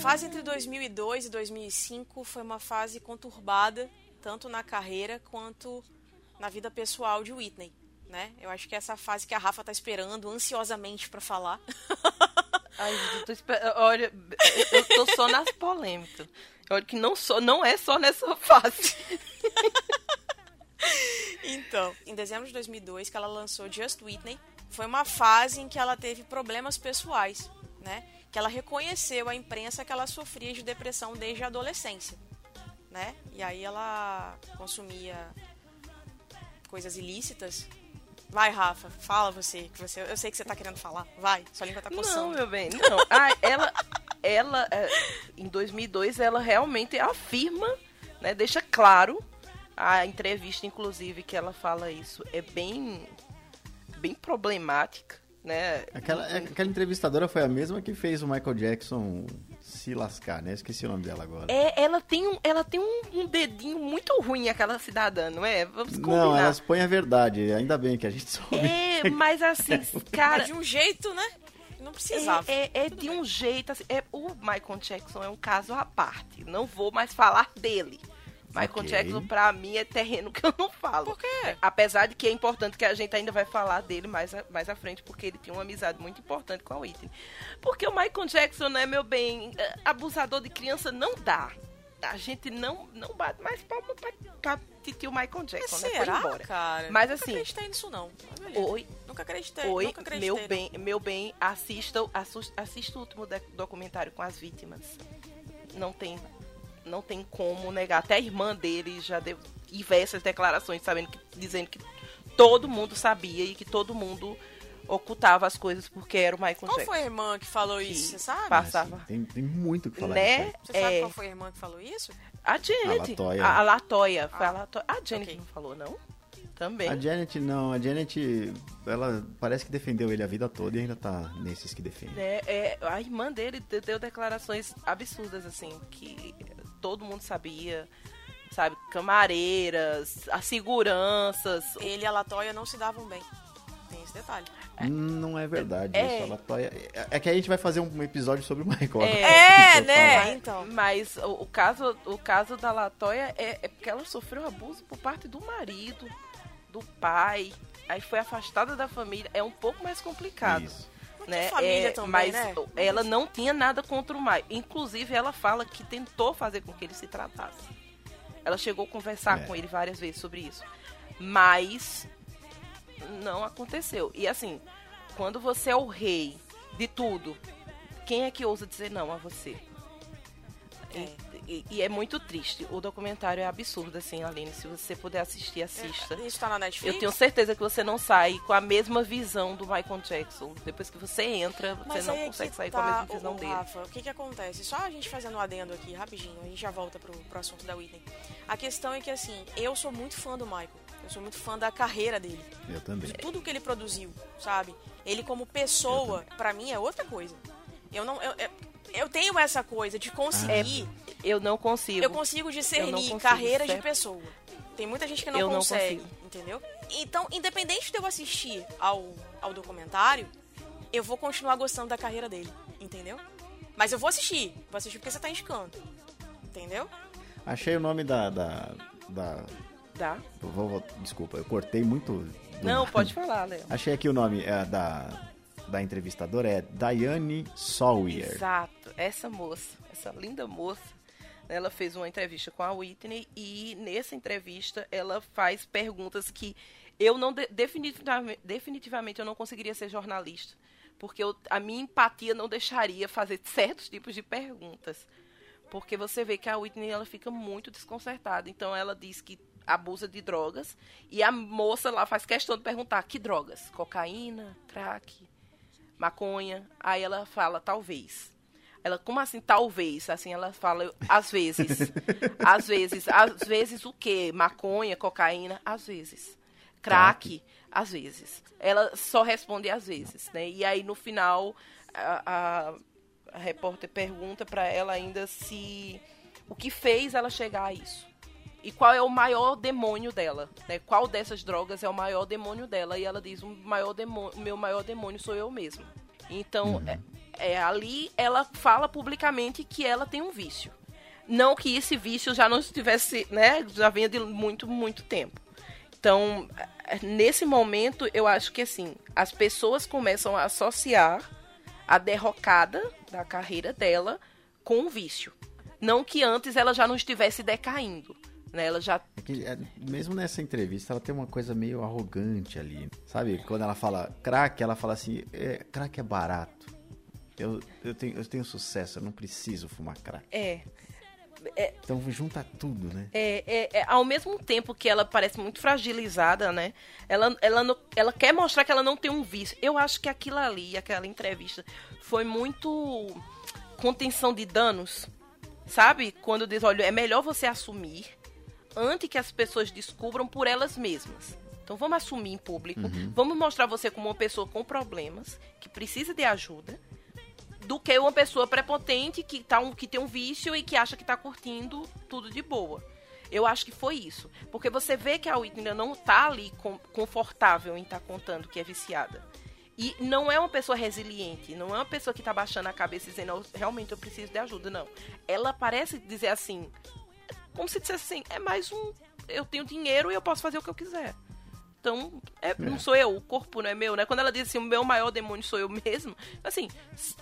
fase entre 2002 e 2005 foi uma fase conturbada, tanto na carreira quanto na vida pessoal de Whitney, né? Eu acho que é essa fase que a Rafa tá esperando ansiosamente pra falar. Ai, eu tô esper- Olha, eu tô só nas polêmicas. Olha que não, só, não é só nessa fase. Então, em dezembro de 2002, que ela lançou Just Whitney, foi uma fase em que ela teve problemas pessoais, né? Que ela reconheceu à imprensa que ela sofria de depressão desde a adolescência. né? E aí ela consumia coisas ilícitas. Vai, Rafa, fala você, que você. Eu sei que você tá querendo falar. Vai, sua língua tá Não, coçando. meu bem, não. Ah, ela, ela é, em 2002, ela realmente afirma, né, deixa claro a entrevista, inclusive, que ela fala isso. É bem, bem problemática, né? Aquela, é, aquela entrevistadora foi a mesma que fez o Michael Jackson se lascar, né? Esqueci o nome dela agora. É, ela tem, um, ela tem um, um dedinho muito ruim, aquela cidadã, não é? Vamos combinar. Não, elas põem a verdade. Ainda bem que a gente soube. É, mas assim, cara, Mas de um jeito, né? Não precisava. É, é- é de bem. um jeito assim. É, o Michael Jackson é um caso à parte. Não vou mais falar dele. Michael Ok. Jackson, pra mim, é terreno que eu não falo. Por quê? Apesar de que é importante que a gente ainda vai falar dele mais, a- mais à frente, porque ele tinha uma amizade muito importante com a Whitney. Porque o Michael Jackson, né, meu bem, é, abusador de criança não dá. A gente não, não bate mais palma pra, pra titio Michael Mas Jackson, né? Foi será, embora. cara? Mas Nunca assim- acreditei nisso, não. Mas. Oi, Nunca acreditei. Oi, nunca acreditei. meu não. bem, meu bem, assista, assus- assista o último documentário com as vítimas. Não tem, não tem como negar. Até a irmã dele já deu diversas declarações, sabendo que, dizendo que todo mundo sabia e que todo mundo ocultava as coisas porque era o Michael Qual Jackson. foi a irmã que falou isso? Você sabe? Passava. Tem, tem muito o que falar Né? Você sabe É. qual foi a irmã que falou isso? A Janet. A Latoya. A, a Latoya. Foi a Ah, Latoya. A Janet ok. não falou, não? Também. A Janet não, a Janet, ela parece que defendeu ele a vida toda e ainda tá nesses que defendem. É, é, a irmã dele de- deu declarações absurdas, assim, que todo mundo sabia, sabe? Camareiras, as seguranças. Ele e a Latoya não se davam bem. Tem esse detalhe. Não é verdade É. isso. A Latoya... É- É que a gente vai fazer um episódio sobre o Michael. É. É, né? falar. então. Mas o, o caso, o caso da Latoya é, é porque ela sofreu abuso por parte do marido, do pai. Aí foi afastada da família. É um pouco mais complicado. Isso. Né? família É, também, mas né? ela não tinha nada contra o Mike. Inclusive, ela fala que tentou fazer com que ele se tratasse. Ela chegou a conversar É. com ele várias vezes sobre isso. Mas não aconteceu. E assim, quando você é o rei de tudo, quem é que ousa dizer não a você? E, e- e é muito triste. O documentário é absurdo, assim, Aline. Se você puder assistir, assista. Isso tá na Netflix? Eu tenho certeza que você não sai com a mesma visão do Michael Jackson. Depois que você entra, você Mas não aí é consegue sair com a tá, mesma visão ô, dele. Rafa, o que que acontece? Só a gente fazendo um adendo aqui, rapidinho, a gente já volta pro, pro assunto da Whitney. A questão é que, assim, eu sou muito fã do Michael. Eu sou muito fã da carreira dele. Eu também. Tudo que ele produziu, sabe? Ele como pessoa, pra mim, é outra coisa. Eu não... Eu, eu, eu tenho essa coisa de conseguir... Eu não consigo. Eu consigo discernir consigo, carreira de certo? pessoa. Tem muita gente que não Eu não consegue, consigo. entendeu? Então, independente de eu assistir ao, ao documentário, eu vou continuar gostando da carreira dele, entendeu? Mas eu vou assistir. Vou assistir porque você tá indicando. Entendeu? Achei o nome da. da, da- Dá? vou- vou- desculpa, eu cortei muito. do Não, pode falar, Léo. Achei aqui o nome é, da, da entrevistadora, é Diane Sawyer. Exato. Essa moça, essa linda moça, ela fez uma entrevista com a Whitney e nessa entrevista ela faz perguntas que eu não de- definitivamente, definitivamente eu não conseguiria ser jornalista, porque eu- a minha empatia não deixaria fazer certos tipos de perguntas. Porque você vê que a Whitney ela fica muito desconcertada. Então ela diz que abusa de drogas e a moça lá faz questão de perguntar que drogas? Cocaína, crack, maconha. Aí ela fala talvez. Ela, como assim, talvez? Assim, ela fala, às vezes. às vezes. Às vezes o quê? Maconha, cocaína? Às vezes. Crack? Às vezes. Ela só responde às vezes, né? E aí, no final, a, a- a repórter pergunta pra ela ainda se... O que fez ela chegar a isso? E qual é o maior demônio dela? Né? Qual dessas drogas é o maior demônio dela? E ela diz: o, maior demônio, o meu maior demônio sou eu mesma. Então, é, é, ali ela fala publicamente que ela tem um vício. Não que esse vício já não estivesse, né? Já vinha de muito, muito tempo. Então, é, nesse momento, eu acho que assim, as pessoas começam a associar a derrocada da carreira dela com o vício. Não que antes ela já não estivesse decaindo. Né? Ela já É que, é, mesmo nessa entrevista, ela tem uma coisa meio arrogante ali. Sabe? Quando ela fala crack, ela fala assim: é, é barato. Eu, eu, tenho, eu tenho sucesso, eu não preciso fumar crack. é. é, Então junta tudo, né? é, é, é, ao mesmo tempo que ela parece muito fragilizada, né? Ela, ela, não- ela quer mostrar que ela não tem um vício. Eu acho que aquilo ali, aquela entrevista, foi muito contenção de danos. Sabe? Quando diz, olha, é melhor você assumir antes que as pessoas descubram por elas mesmas. Então vamos assumir em público, vamos mostrar você como uma pessoa com problemas, que precisa de ajuda, do que uma pessoa prepotente que, tá um, que tem um vício e que acha que tá curtindo tudo de boa. Eu acho que foi isso. Porque você vê que a Whitney não tá ali com- confortável em estar contando que é viciada. E não é uma pessoa resiliente, não é uma pessoa que tá baixando a cabeça e dizendo, "Eu- realmente eu preciso de ajuda, não. Ela parece dizer assim, como se dissesse assim, é mais um, eu tenho dinheiro e eu posso fazer o que eu quiser. Então, é- não sou eu, o corpo não é meu, né? Quando ela diz assim, o meu maior demônio sou eu mesmo, assim,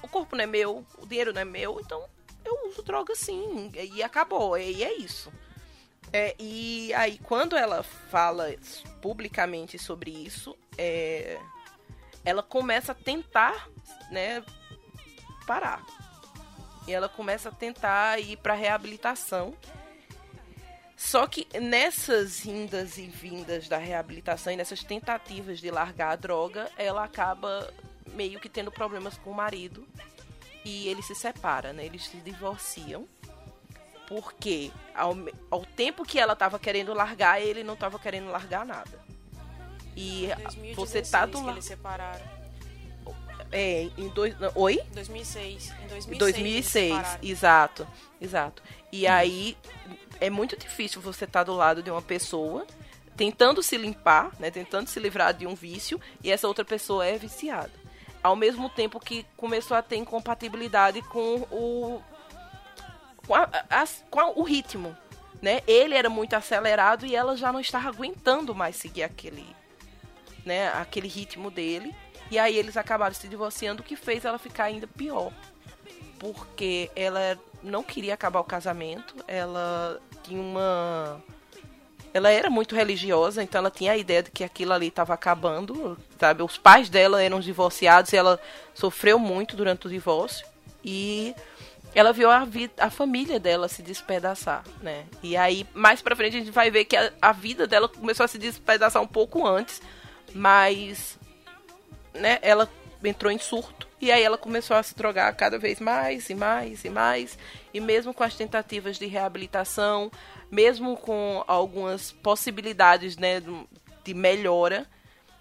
o corpo não é meu, o dinheiro não é meu, então eu uso droga sim, e acabou, e é isso. É, e aí, quando ela fala publicamente sobre isso, é, ela começa a tentar, né, parar. E ela começa a tentar ir para reabilitação. Só que nessas indas e vindas da reabilitação e nessas tentativas de largar a droga, ela acaba meio que tendo problemas com o marido e ele se separa, né? Eles se divorciam. Porque ao, ao tempo que ela tava querendo largar, ele não tava querendo largar nada. E Em 2016 você tá do lado. eles separaram. É, em dois. não, Oi? 2006. Em 2006. 2006, eles separaram. exato, exato. E aí é muito difícil você estar do lado de uma pessoa tentando se limpar, né, tentando se livrar de um vício e essa outra pessoa é viciada. Ao mesmo tempo que começou a ter incompatibilidade com o com, a- as- com a- o ritmo, né? Ele era muito acelerado e ela já não estava aguentando mais seguir aquele, né, aquele ritmo dele. E aí eles acabaram se divorciando, o que fez ela ficar ainda pior. Porque ela não queria acabar o casamento, ela tinha uma. Ela era muito religiosa, então ela tinha a ideia de que aquilo ali estava acabando, sabe? Os pais dela eram divorciados e ela sofreu muito durante o divórcio. E ela viu a, vida, a família dela se despedaçar, né? E aí, mais pra frente, a gente vai ver que a, a vida dela começou a se despedaçar um pouco antes, mas né, ela entrou em surto. E aí ela começou a se drogar cada vez mais e mais e mais. E mesmo com as tentativas de reabilitação, mesmo com algumas possibilidades, né, de melhora,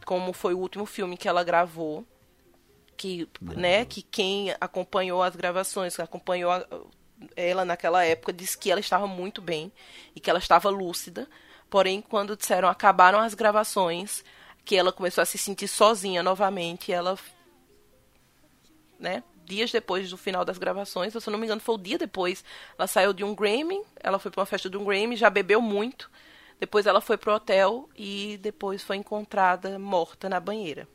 como foi o último filme que ela gravou, que, né, que quem acompanhou as gravações, que acompanhou a- ela naquela época, disse que ela estava muito bem e que ela estava lúcida. Porém, quando disseram acabaram as gravações, que ela começou a se sentir sozinha novamente, ela, né, dias depois do final das gravações, se eu não me engano, foi o dia depois, ela saiu de um Grammy, ela foi para uma festa de um Grammy, já bebeu muito. Depois ela foi pro hotel e depois foi encontrada morta na banheira.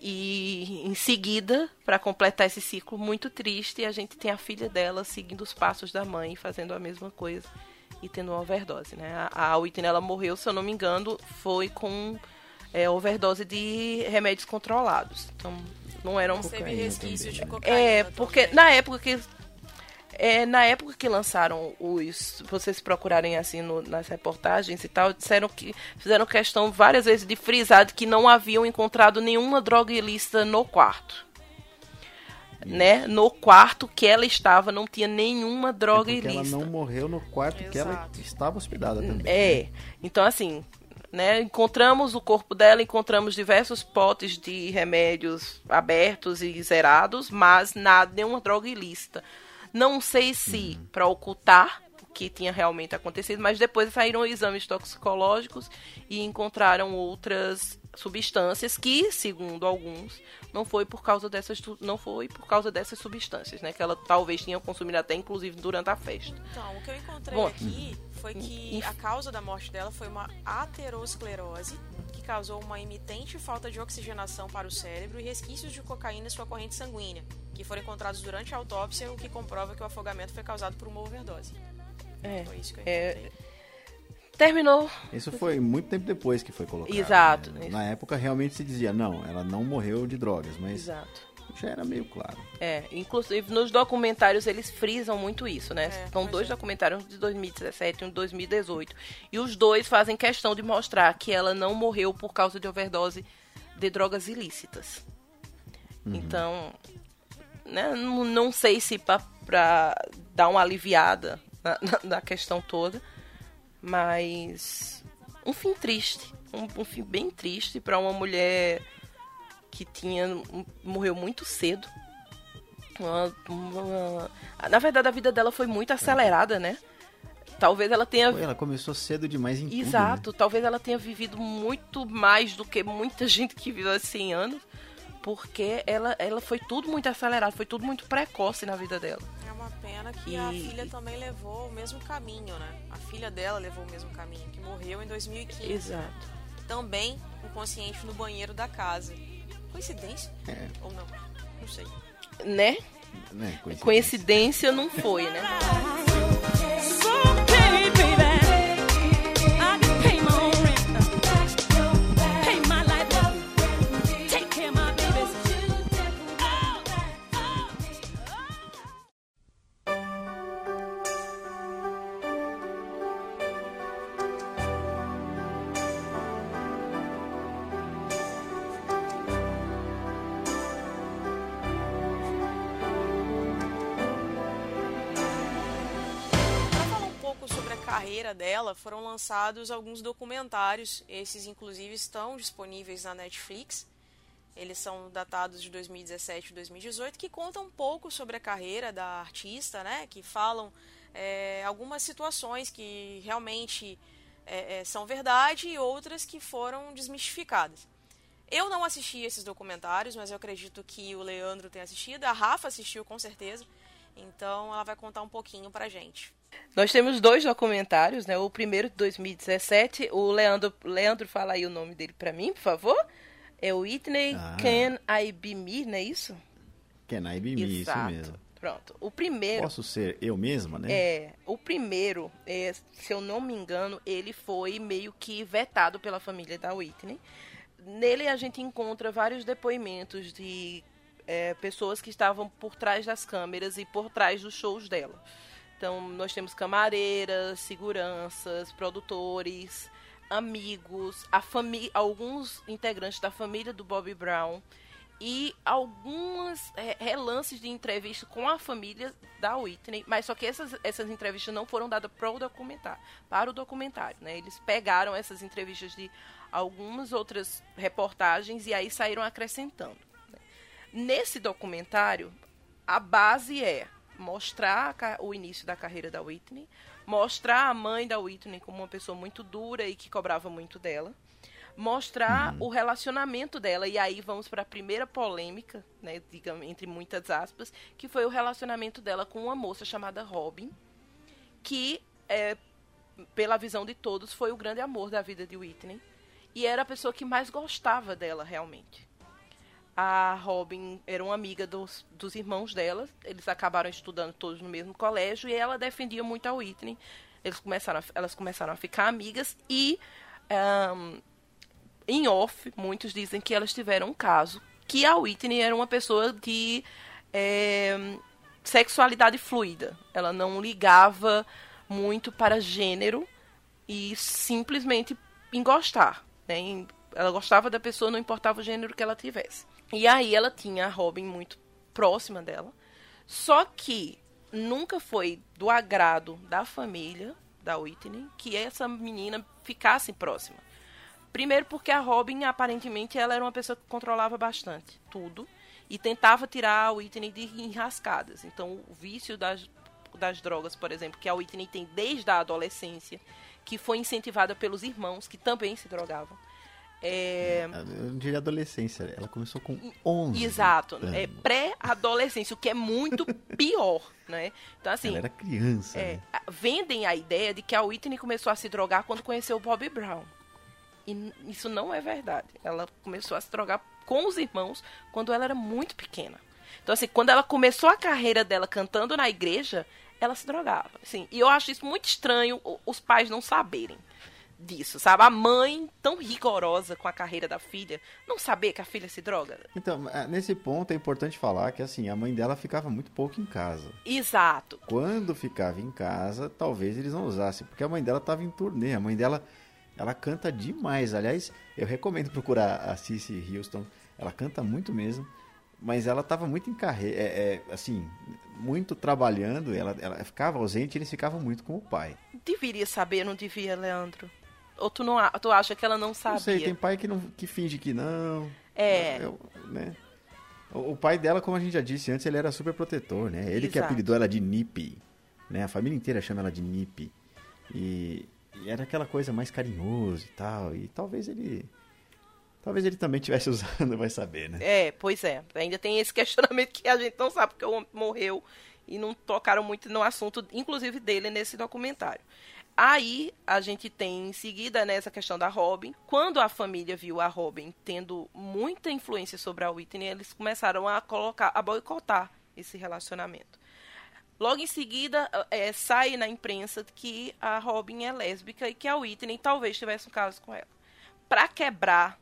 E em seguida, para completar esse ciclo muito triste, a gente tem a filha dela seguindo os passos da mãe, fazendo a mesma coisa e tendo uma overdose, né? A, a Whitney, ela morreu, se eu não me engano, foi com é, overdose de remédios controlados. Então, não eram... Teve Cocaína resquício de cocaína. É, porque também. na época que é, na época que lançaram os, vocês procurarem assim no- nas reportagens e tal, disseram que fizeram questão várias vezes de frisar de que não haviam encontrado nenhuma droga ilícita no quarto. Né? No quarto que ela estava não tinha nenhuma droga É porque ela ilícita. não morreu no quarto que ela Exato. estava hospedada também. É. Então, assim, né? Encontramos o corpo dela, encontramos diversos potes de remédios abertos e zerados, mas nada, nenhuma droga ilícita. Não sei se para ocultar o que tinha realmente acontecido, mas depois saíram exames toxicológicos e encontraram outras substâncias que, segundo alguns, não foi por causa dessas não foi por causa dessas substâncias, né, que ela talvez tinha consumido até inclusive durante a festa. Então, o que eu encontrei Bom, aqui foi que a causa da morte dela foi uma aterosclerose, que causou uma imitente falta de oxigenação para o cérebro e resquícios de cocaína em sua corrente sanguínea, que foram encontrados durante a autópsia, o que comprova que o afogamento foi causado por uma overdose. É. Foi isso que eu É, encontrei. Terminou Isso foi muito tempo depois que foi colocado. Exato. né? Na época realmente se dizia, não, ela não morreu de drogas, mas Exato. já era meio claro. É, inclusive nos documentários eles frisam muito isso, né? É, São dois é. documentários, um de 2017 e um de 2018. E os dois fazem questão de mostrar que ela não morreu por causa de overdose de drogas ilícitas. Então, né, não, não sei se pra, pra dar uma aliviada na, na- na questão toda, mas um fim triste. Um, um fim bem triste pra uma mulher que tinha um- morreu muito cedo. Uma- uma- na verdade, a vida dela foi muito acelerada, né? Talvez ela tenha. Pô, ela começou cedo demais em tudo, Exato, né? talvez ela tenha vivido muito mais do que muita gente que viveu há 100 anos, porque ela, ela foi tudo muito acelerado, foi tudo muito precoce na vida dela. É pena que a E- filha também levou o mesmo caminho, né? A filha dela levou o mesmo caminho, que morreu em 2015. Exato. Também inconsciente no banheiro da casa. Coincidência? É, Ou não? Não sei. Né? né? Coincidência. Coincidência não foi, né? Foram lançados alguns documentários. Esses, inclusive, estão disponíveis na Netflix. Eles são datados de 2017 e 2018, que contam um pouco sobre a carreira da artista, né? Que falam é, algumas situações que realmente é, é, são verdade e outras que foram desmistificadas. Eu não assisti esses documentários, mas eu acredito que o Leandro tenha assistido. A Rafa assistiu com certeza. Então ela vai contar um pouquinho pra gente. Nós temos dois documentários, né? O primeiro de 2017, o Leandro, Leandro fala aí o nome dele pra mim, por favor. É o Whitney Ah. Can I Be Me, não é isso? Can I Be Me, isso mesmo. Pronto. O primeiro Posso ser eu mesma, né? É, o primeiro, é, se eu não me engano, ele foi meio que vetado pela família da Whitney. Nele a gente encontra vários depoimentos de é, pessoas que estavam por trás das câmeras e por trás dos shows dela. Então, nós temos camareiras, seguranças, produtores, amigos, a alguns integrantes da família do Bobby Brown e algumas é, relances de entrevista com a família da Whitney, mas só que essas, essas entrevistas não foram dadas para o documentário, para o documentário, né? Eles pegaram essas entrevistas de algumas outras reportagens e aí saíram acrescentando. né? Nesse documentário, a base é mostrar o início da carreira da Whitney, mostrar a mãe da Whitney como uma pessoa muito dura e que cobrava muito dela, mostrar o relacionamento dela. E aí vamos para a primeira polêmica, né, digamos entre muitas aspas, que foi o relacionamento dela com uma moça chamada Robin, que é, pela visão de todos foi o grande amor da vida de Whitney. E era a pessoa que mais gostava dela realmente. A Robin era uma amiga dos, dos irmãos dela. Eles acabaram estudando todos no mesmo colégio e ela defendia muito a Whitney. Eles começaram a- elas começaram a ficar amigas e, ahn, em off, muitos dizem que elas tiveram um caso. Que a Whitney era uma pessoa de é, sexualidade fluida. Ela não ligava muito para gênero e simplesmente em gostar. Né? Ela gostava da pessoa, não importava o gênero que ela tivesse. E aí ela tinha a Robin muito próxima dela. Só que nunca foi do agrado da família da Whitney que essa menina ficasse próxima. Primeiro porque a Robin, aparentemente, ela era uma pessoa que controlava bastante tudo e tentava tirar a Whitney de enrascadas. Então, o vício das, das drogas, por exemplo, que a Whitney tem desde a adolescência, que foi incentivada pelos irmãos, que também se drogavam. É, Eu diria adolescência, ela começou com 11. Exato, anos. é pré-adolescência, o que é muito pior, né? Então, assim, Ela era criança, é, né? vendem a ideia de que a Whitney começou a se drogar quando conheceu o Bobby Brown. E isso não é verdade. Ela começou a se drogar com os irmãos quando ela era muito pequena. Então, assim, quando ela começou a carreira dela cantando na igreja, ela se drogava. Assim, e eu acho isso muito estranho os pais não saberem. Disso, sabe? A mãe tão rigorosa com a carreira da filha, não saber que a filha se droga. Então, é, nesse ponto é importante falar que assim, a mãe dela ficava muito pouco em casa. Exato. Quando ficava em casa, talvez eles não usassem, porque a mãe dela estava em turnê. A mãe dela, ela canta demais. Aliás, eu recomendo procurar a Cissy Houston. Ela canta muito mesmo, mas ela estava muito em carreira, é, é, assim, muito trabalhando. Ela, ela ficava ausente, e eles ficavam muito com o pai. Deveria saber, não devia, Leandro? Ou tu, não, tu acha que ela não sabia? Não sei, tem pai que, não, que finge que não. É. Eu- né? O, o pai dela, como a gente já disse antes, ele era super protetor, né? Ele que Exato. apelidou ela de Nip. Né? A família inteira chama ela de Nip. E, e era aquela coisa mais carinhoso e tal. E talvez ele. Talvez ele também estivesse usando, vai saber, né? É, pois é. Ainda tem esse questionamento que a gente não sabe porque o homem morreu e não tocaram muito no assunto, inclusive dele, nesse documentário. Aí a gente tem em seguida nessa questão da Robin. Quando a família viu a Robin tendo muita influência sobre a Whitney, eles começaram a colocar, a boicotar esse relacionamento. Logo em seguida, eh, sai na imprensa que a Robin é lésbica e que a Whitney talvez tivesse um caso com ela. Para quebrar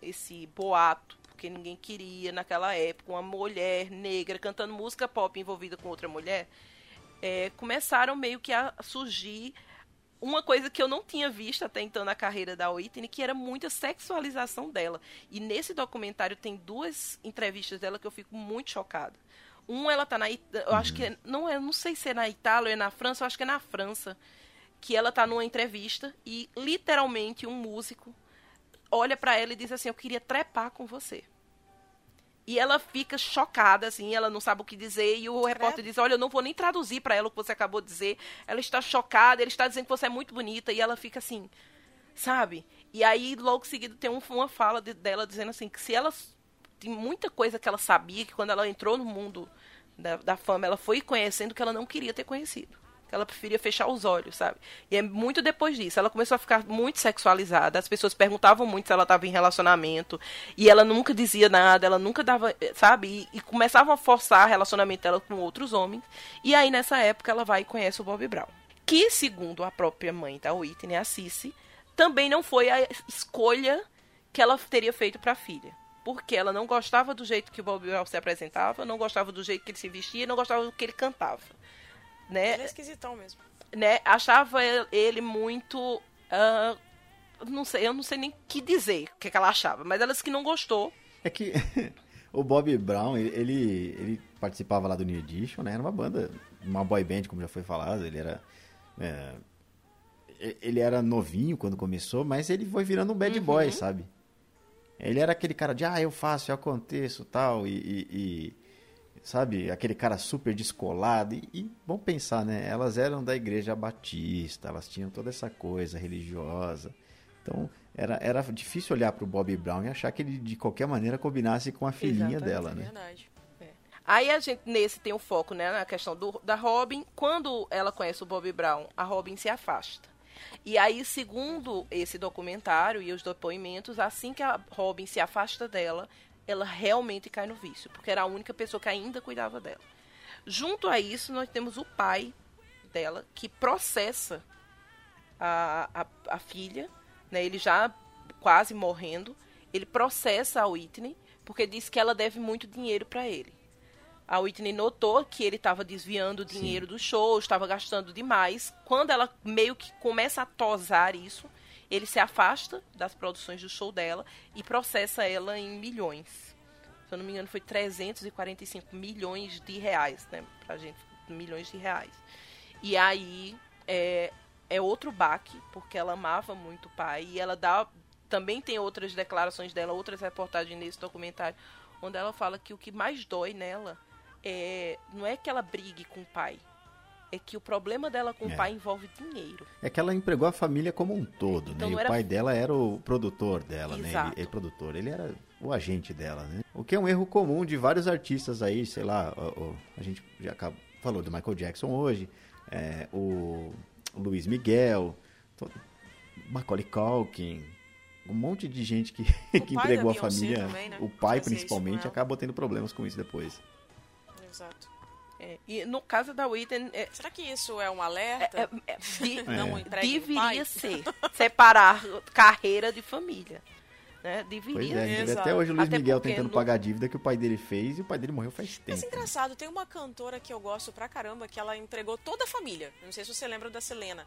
esse boato, porque ninguém queria naquela época uma mulher negra cantando música pop envolvida com outra mulher, é, começaram meio que a surgir uma coisa que eu não tinha visto até então na carreira da Whitney, que era muita sexualização dela. E nesse documentário tem duas entrevistas dela que eu fico muito chocada. Um, ela tá na. Eu acho que. é- Não, é, não sei se é na Itália ou é na França, eu acho que é na França. Que ela tá numa entrevista e literalmente um músico olha pra ela e diz assim: Eu queria trepar com você. E ela fica chocada, assim, ela não sabe o que dizer. E o repórter diz: Olha, eu não vou nem traduzir pra ela o que você acabou de dizer. Ela está chocada, ele está dizendo que você é muito bonita. E ela fica assim, sabe? E aí, logo em seguida, tem um- uma fala de- dela dizendo assim: que se ela. Tem muita coisa que ela sabia, que quando ela entrou no mundo da, da fama, ela foi conhecendo que ela não queria ter conhecido. Que ela preferia fechar os olhos, sabe? E é muito depois disso. Ela começou a ficar muito sexualizada. As pessoas perguntavam muito se ela estava em relacionamento. E ela nunca dizia nada, ela nunca dava, eh, sabe? E, e começavam a forçar o relacionamento dela com outros homens. E aí, nessa época, ela vai e conhece o Bob Brown. Que, segundo a própria mãe da Whitney, a Cissy, também não foi a escolha que ela teria feito para a filha. Porque ela não gostava do jeito que o Bob Brown se apresentava, não gostava do jeito que ele se vestia, não gostava do que ele cantava. Né? Ele é esquisitão mesmo. né, achava ele muito. ah, não sei, eu não sei nem o que dizer o que, que ela achava, mas ela disse que não gostou. É que o Bob Brown, ele, ele, ele participava lá do New Edition, né? Era uma banda, uma boy band, como já foi falado. Ele era. é, ele era novinho quando começou, mas ele foi virando um bad boy, sabe? Ele era aquele cara de, ah, eu faço, eu aconteço tal, e, e- e, sabe, aquele cara super descolado. E, e vamos pensar, né? Elas eram da igreja batista, elas tinham toda essa coisa religiosa. Então, era, era difícil olhar pro Bob Brown e achar que ele de qualquer maneira combinasse com a filhinha Exatamente, dela, É né? verdade. Aí a gente, nesse, tem o foco né, na questão do, da Robin. Quando ela conhece o Bob Brown, a Robin se afasta. E aí, segundo esse documentário e os depoimentos, assim que a Robin se afasta dela, ela realmente cai no vício, porque era a única pessoa que ainda cuidava dela. Junto a isso, nós temos o pai dela, que processa a, a, a filha, né, ele já quase morrendo, ele processa a Whitney, porque diz que ela deve muito dinheiro para ele. A Whitney notou que ele estava desviando o dinheiro do show, estava gastando demais. Quando ela meio que começa a tosar isso, ele se afasta das produções do show dela e processa ela em milhões. Se eu não me engano, foi 345 milhões de reais, né? Pra gente, milhões de reais. E aí é, é outro baque, porque ela amava muito o pai. E ela dá. Também tem outras declarações dela, outras reportagens nesse documentário, onde ela fala que o que mais dói nela é, não é que ela brigue com o pai. É que o problema dela com É. o pai envolve dinheiro. É que ela empregou a família como um todo, Então né? E não o era- pai dela era o produtor dela, né? Exato. Ele, ele produtor, ele era o agente dela, né? O que é um erro comum de vários artistas aí, sei lá, o- o- a gente já acabou- falou do Michael Jackson hoje, é, o Luiz Miguel, to- Macaulay Culkin, um monte de gente que, que empregou a família, também, né? o pai principalmente, acabou tendo problemas com isso depois. Exato. É, e no caso da Whitney, é, Será que isso é um alerta? é- é- de- Não É. deveria pai? ser separar carreira de família. Né? Pois Deveria é, vê Exato. até hoje o Luiz Até Miguel tentando no- pagar a dívida que o pai dele fez e o pai dele morreu faz tempo. Mas engraçado, tem uma cantora que eu gosto pra caramba que ela entregou toda a família. Não sei se você lembra da Selena.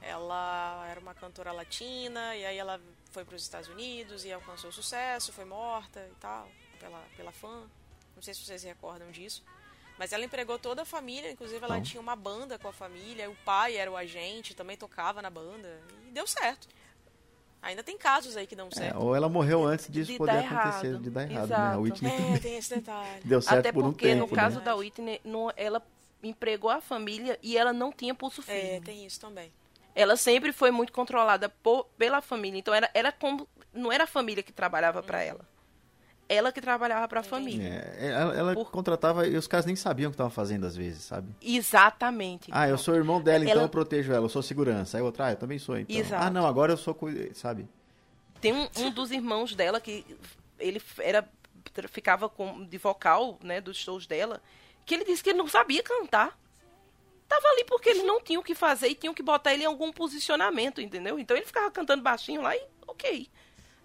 Ela era uma cantora latina e aí ela foi para os Estados Unidos e alcançou sucesso, foi morta e tal pela pela fã. Não sei se vocês se recordam disso. Mas ela empregou toda a família, inclusive ela Não. tinha uma banda com a família, o pai era o agente, também tocava na banda e deu certo. Ainda tem casos aí que dão É, certo. ou ela morreu antes disso De poder acontecer, errado. de dar errado, né? Exato. A Whitney É, tem esse detalhe. deu certo Até por um porque tempo, no caso né? da Whitney, não, ela empregou a família e ela não tinha pulso É, firme. tem isso também. Ela sempre foi muito controlada por, pela família. Então era, era como. Não era a família que trabalhava pra ela. Ela que trabalhava pra família. É, ela, ela Por- contratava e os caras nem sabiam o que estavam fazendo às vezes, sabe? Exatamente. Ah, eu sou irmão dela, então Ela- eu protejo ela, eu sou segurança. Aí outra, ah, eu também sou, então. Exato. Ah, não, agora eu sou, sabe? Tem um, um dos irmãos dela que ele era ficava com de vocal, né, dos shows dela, que ele disse que ele não sabia cantar. Tava ali porque ele não tinha o que fazer e tinham que botar ele em algum posicionamento, entendeu? Então ele ficava cantando baixinho lá e ok.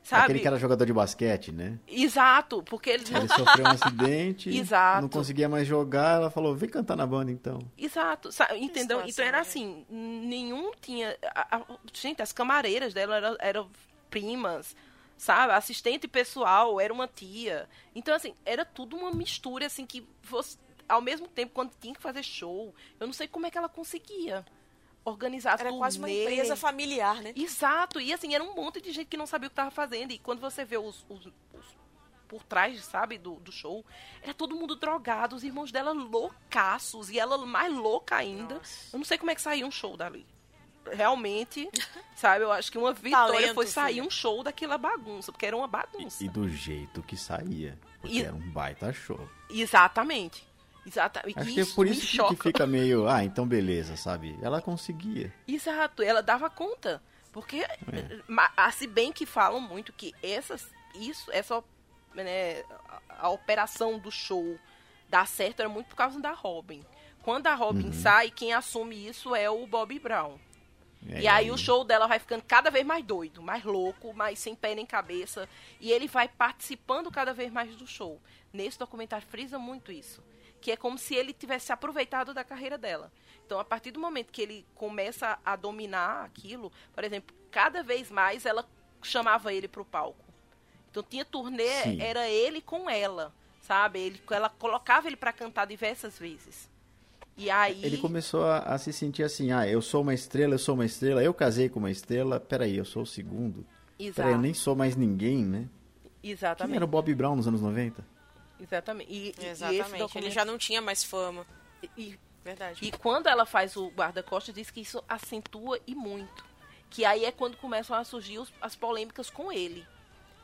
Sabe? Aquele que era jogador de basquete, né? Exato, porque ele Ele sofreu um acidente, Exato. não conseguia mais jogar, ela falou, vem cantar na banda então. Exato, sa- entendeu? situação, Então era né? assim, nenhum tinha. a- a- gente, as camareiras dela eram, eram primas, sabe? Assistente pessoal era uma tia. Então, assim, era tudo uma mistura, assim, que você, ao mesmo tempo, quando tinha que fazer show, eu não sei como é que ela conseguia organizar Era quase uma turnê. empresa familiar, né? Exato, e assim, era um monte de gente que não sabia o que tava fazendo. E quando você vê os, os- os- por trás, sabe, do, do show, era todo mundo drogado, os irmãos dela loucaços, e ela mais louca ainda. Nossa. Eu não sei como é que saiu um show dali. Realmente, sabe, eu acho que uma vitória Talento, foi sair um show daquela bagunça, porque era uma bagunça. E, e do jeito que saía. Porque E- era um baita show. Exatamente. Exatamente. Acho que é por me isso que, choca. que fica meio, ah, então beleza, sabe? Ela conseguia. Exato, ela dava conta. Porque, ma- ah, se bem que falam muito que essas, isso, essa, né, a, a operação do show dar certo era muito por causa da Robin. Quando a Robin Uhum. sai, quem assume isso é o Bob Brown. É, E aí o show dela vai ficando cada vez mais doido, mais louco, mais sem pé nem cabeça. E ele vai participando cada vez mais do show. Nesse documentário frisa muito isso. Que é como se ele tivesse se aproveitado da carreira dela. Então, a partir do momento que ele começa a dominar aquilo, por exemplo, cada vez mais ela chamava ele pro palco. Então tinha turnê, Sim. era ele com ela, sabe? Ele, ela colocava ele para cantar diversas vezes. E aí Ele começou a, a se sentir assim, ah, eu sou uma estrela, eu sou uma estrela, eu casei com uma estrela, peraí, eu sou o segundo. Exato, Peraí, eu nem sou mais ninguém, né? Quem exatamente. era o Bob Brown nos anos 90? Exatamente. E, e- e esse Exatamente. Ele documento- já não tinha mais fama. e, Verdade. e quando ela faz o guarda-costas, diz que isso acentua e muito. Que aí é quando começam a surgir os- as polêmicas com ele.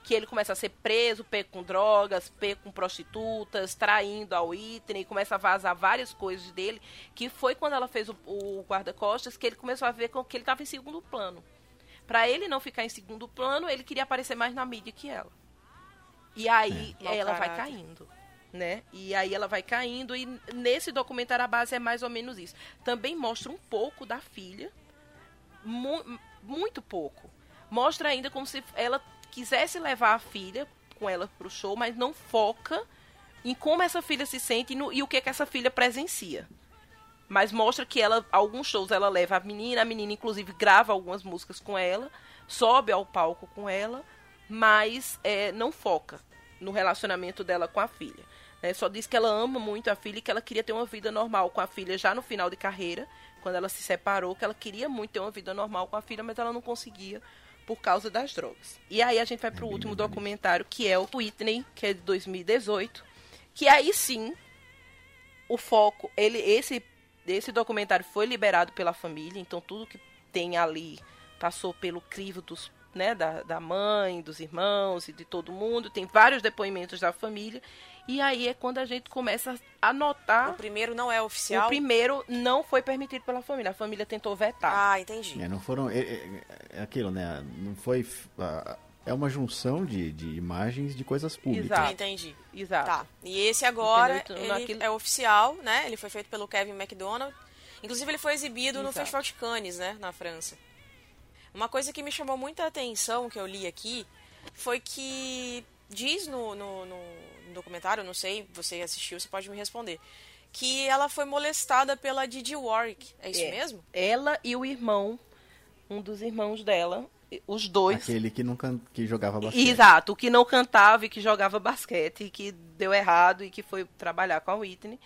Que ele começa a ser preso, pego com drogas, pego com prostitutas, traindo a Whitney, começa a vazar várias coisas dele. Que foi quando ela fez o, o guarda-costas que ele começou a ver com que ele estava em segundo plano. Pra ele não ficar em segundo plano, ele queria aparecer mais na mídia que ela. E aí Mau ela vai caindo, né? E aí ela vai caindo e nesse documentário a base é mais ou menos isso. Também mostra um pouco da filha, mu- muito pouco. Mostra ainda como se ela quisesse levar a filha com ela pro show, mas não foca em como essa filha se sente e, no- e o que que essa filha presencia. Mas mostra que ela, alguns shows ela leva a menina, a menina inclusive grava algumas músicas com ela, sobe ao palco com ela, mas é, não foca no relacionamento dela com a filha. né? Só diz que ela ama muito a filha e que ela queria ter uma vida normal com a filha já no final de carreira, quando ela se separou, que ela queria muito ter uma vida normal com a filha, mas ela não conseguia por causa das drogas. E aí a gente vai pro bem último bonito. documentário, que é o Whitney, que é de 2018, que aí sim o foco, ele esse esse documentário foi liberado pela família, então tudo que tem ali passou pelo crivo dos, né, da, da mãe, dos irmãos e de todo mundo, tem vários depoimentos da família, e aí é quando a gente começa a notar O primeiro não é o oficial. primeiro não foi permitido pela família, a família tentou vetar. Ah, entendi. É, não foram. É, é- é aquilo, né? Não foi. ah, é uma junção de, de imagens de coisas públicas. Exato. Entendi. Exato. Tá. E esse agora? Então, ele naquilo- é oficial, né? Ele foi feito pelo Kevin McDonald. Inclusive, ele foi exibido no Exato. Festival de Cannes, né? Na França. Uma coisa que me chamou muita atenção, que eu li aqui, foi que diz no, no, no- documentário, não sei, você assistiu, você pode me responder, que ela foi molestada pela Didi Warwick. É isso É. mesmo? Ela e o irmão, um dos irmãos dela, os dois. Aquele que nunca que jogava basquete. Exato, o que não cantava e que jogava basquete e que deu errado e que foi trabalhar com a Whitney.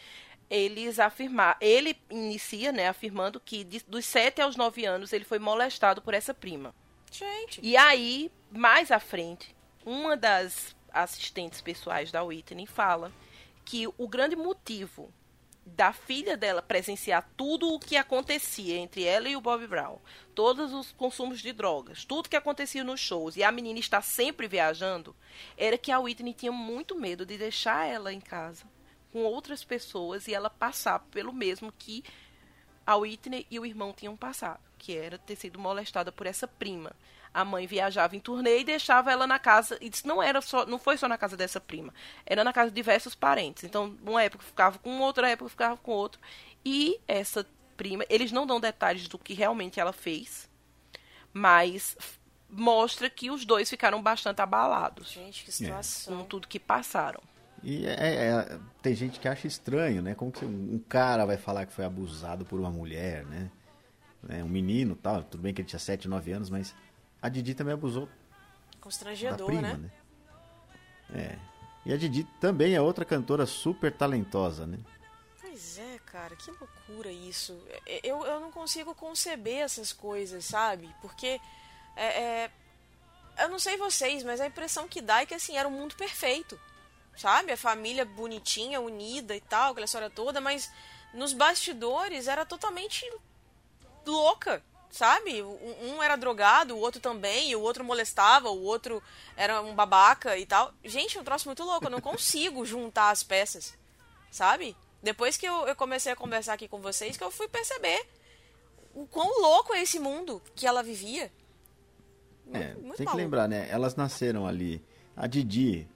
Eles afirmar, ele inicia, né, afirmando que de- dos 7 aos 9 anos ele foi molestado por essa prima. Gente. E aí, mais à frente, uma das assistentes pessoais da Whitney fala que o grande motivo da filha dela presenciar tudo o que acontecia entre ela e o Bob Brown, todos os consumos de drogas, tudo que acontecia nos shows e a menina estar sempre viajando, era que a Whitney tinha muito medo de deixar ela em casa com outras pessoas e ela passar pelo mesmo que a Whitney e o irmão tinham passado, que era ter sido molestada por essa prima. A mãe viajava em turnê e deixava ela na casa, e isso não era só, não foi só na casa dessa prima, era na casa de diversos parentes. Então, uma época ficava com outra época ficava com outro. E essa prima, eles não dão detalhes do que realmente ela fez, mas mostra que os dois ficaram bastante abalados Gente, que com situação. tudo que passaram. E é- é- tem gente que acha estranho, né? Como que um cara vai falar que foi abusado por uma mulher, né? Né, Um menino tal, tudo bem que ele tinha 7, 9 anos, mas a Didi também abusou da Constrangedor, prima, né? né? É. E a Didi também é outra cantora super talentosa, né? Pois é, cara, que loucura isso. É, Eu, eu não consigo conceber essas coisas, sabe? Porque é, é, eu não sei vocês, mas a impressão que dá é que assim era um mundo perfeito, sabe? A família bonitinha, unida e tal, aquela história toda, mas nos bastidores era totalmente louca, sabe? Um, era drogado, o outro também, e o outro molestava, o outro era um babaca e tal. Gente, é um troço muito louco, eu não consigo juntar as peças, sabe? Depois que eu, eu comecei a conversar aqui com vocês, que eu fui perceber o quão louco é esse mundo que ela vivia. É, muito tem que lembrar, né? Elas nasceram ali. A Didi,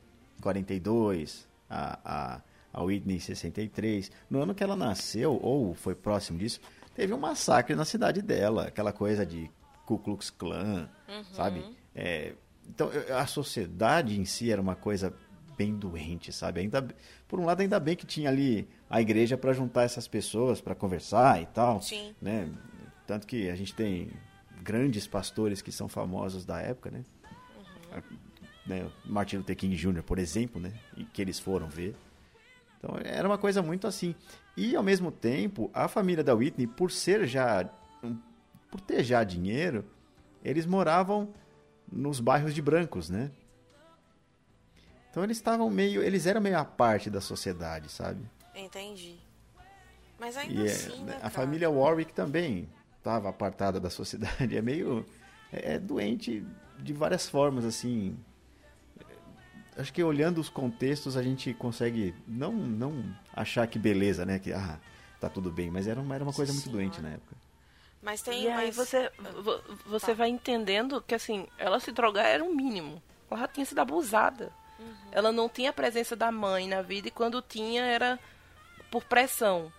42, a, a, a Whitney, 63. No ano que ela nasceu, ou foi próximo disso, teve um massacre na cidade dela. Aquela coisa de Ku Klux Klan, Uhum. sabe? É, então, a sociedade em si era uma coisa bem doente, sabe? Ainda, por um lado, ainda bem que tinha ali a igreja para juntar essas pessoas, para conversar e tal Sim. né? Tanto que a gente tem grandes pastores que são famosos da época, né? Né? Martin Luther King Jr., por exemplo, né? Que eles foram ver. Então era uma coisa muito assim. E ao mesmo tempo, a família da Whitney, por ser já por ter já dinheiro, eles moravam nos bairros de brancos, né? Então eles estavam meio, eles eram meio à parte da sociedade, sabe? Entendi. Mas ainda E é, assim, né, a cara? família Warwick também estava apartada da sociedade. É meio. É, é doente de várias formas, assim. Acho que olhando os contextos a gente consegue não, não achar que beleza, né? Que ah, tá tudo bem. Mas era uma, era uma coisa muito Senhora. doente na época. Mas tem E aí mais... você, vo- você Tá. vai entendendo que assim, ela se drogar era o mínimo. Ela já tinha sido abusada. Uhum. Ela não tinha a presença da mãe na vida e quando tinha era por pressão.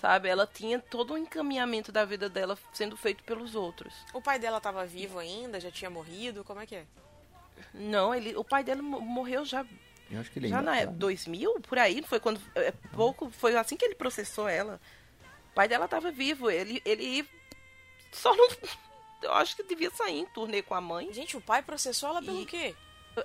Sabe? Ela tinha todo o encaminhamento da vida dela sendo feito pelos outros. O pai dela tava vivo ainda, já tinha morrido, como é que é? Não, ele, o pai dela mo- morreu já, Eu acho que ele já ainda na tá. época 2000, por aí, foi quando é, pouco, foi assim que ele processou ela. O pai dela estava vivo, ele ele só não eu acho que devia sair em turnê com a mãe. Gente, o pai processou ela pelo E- quê?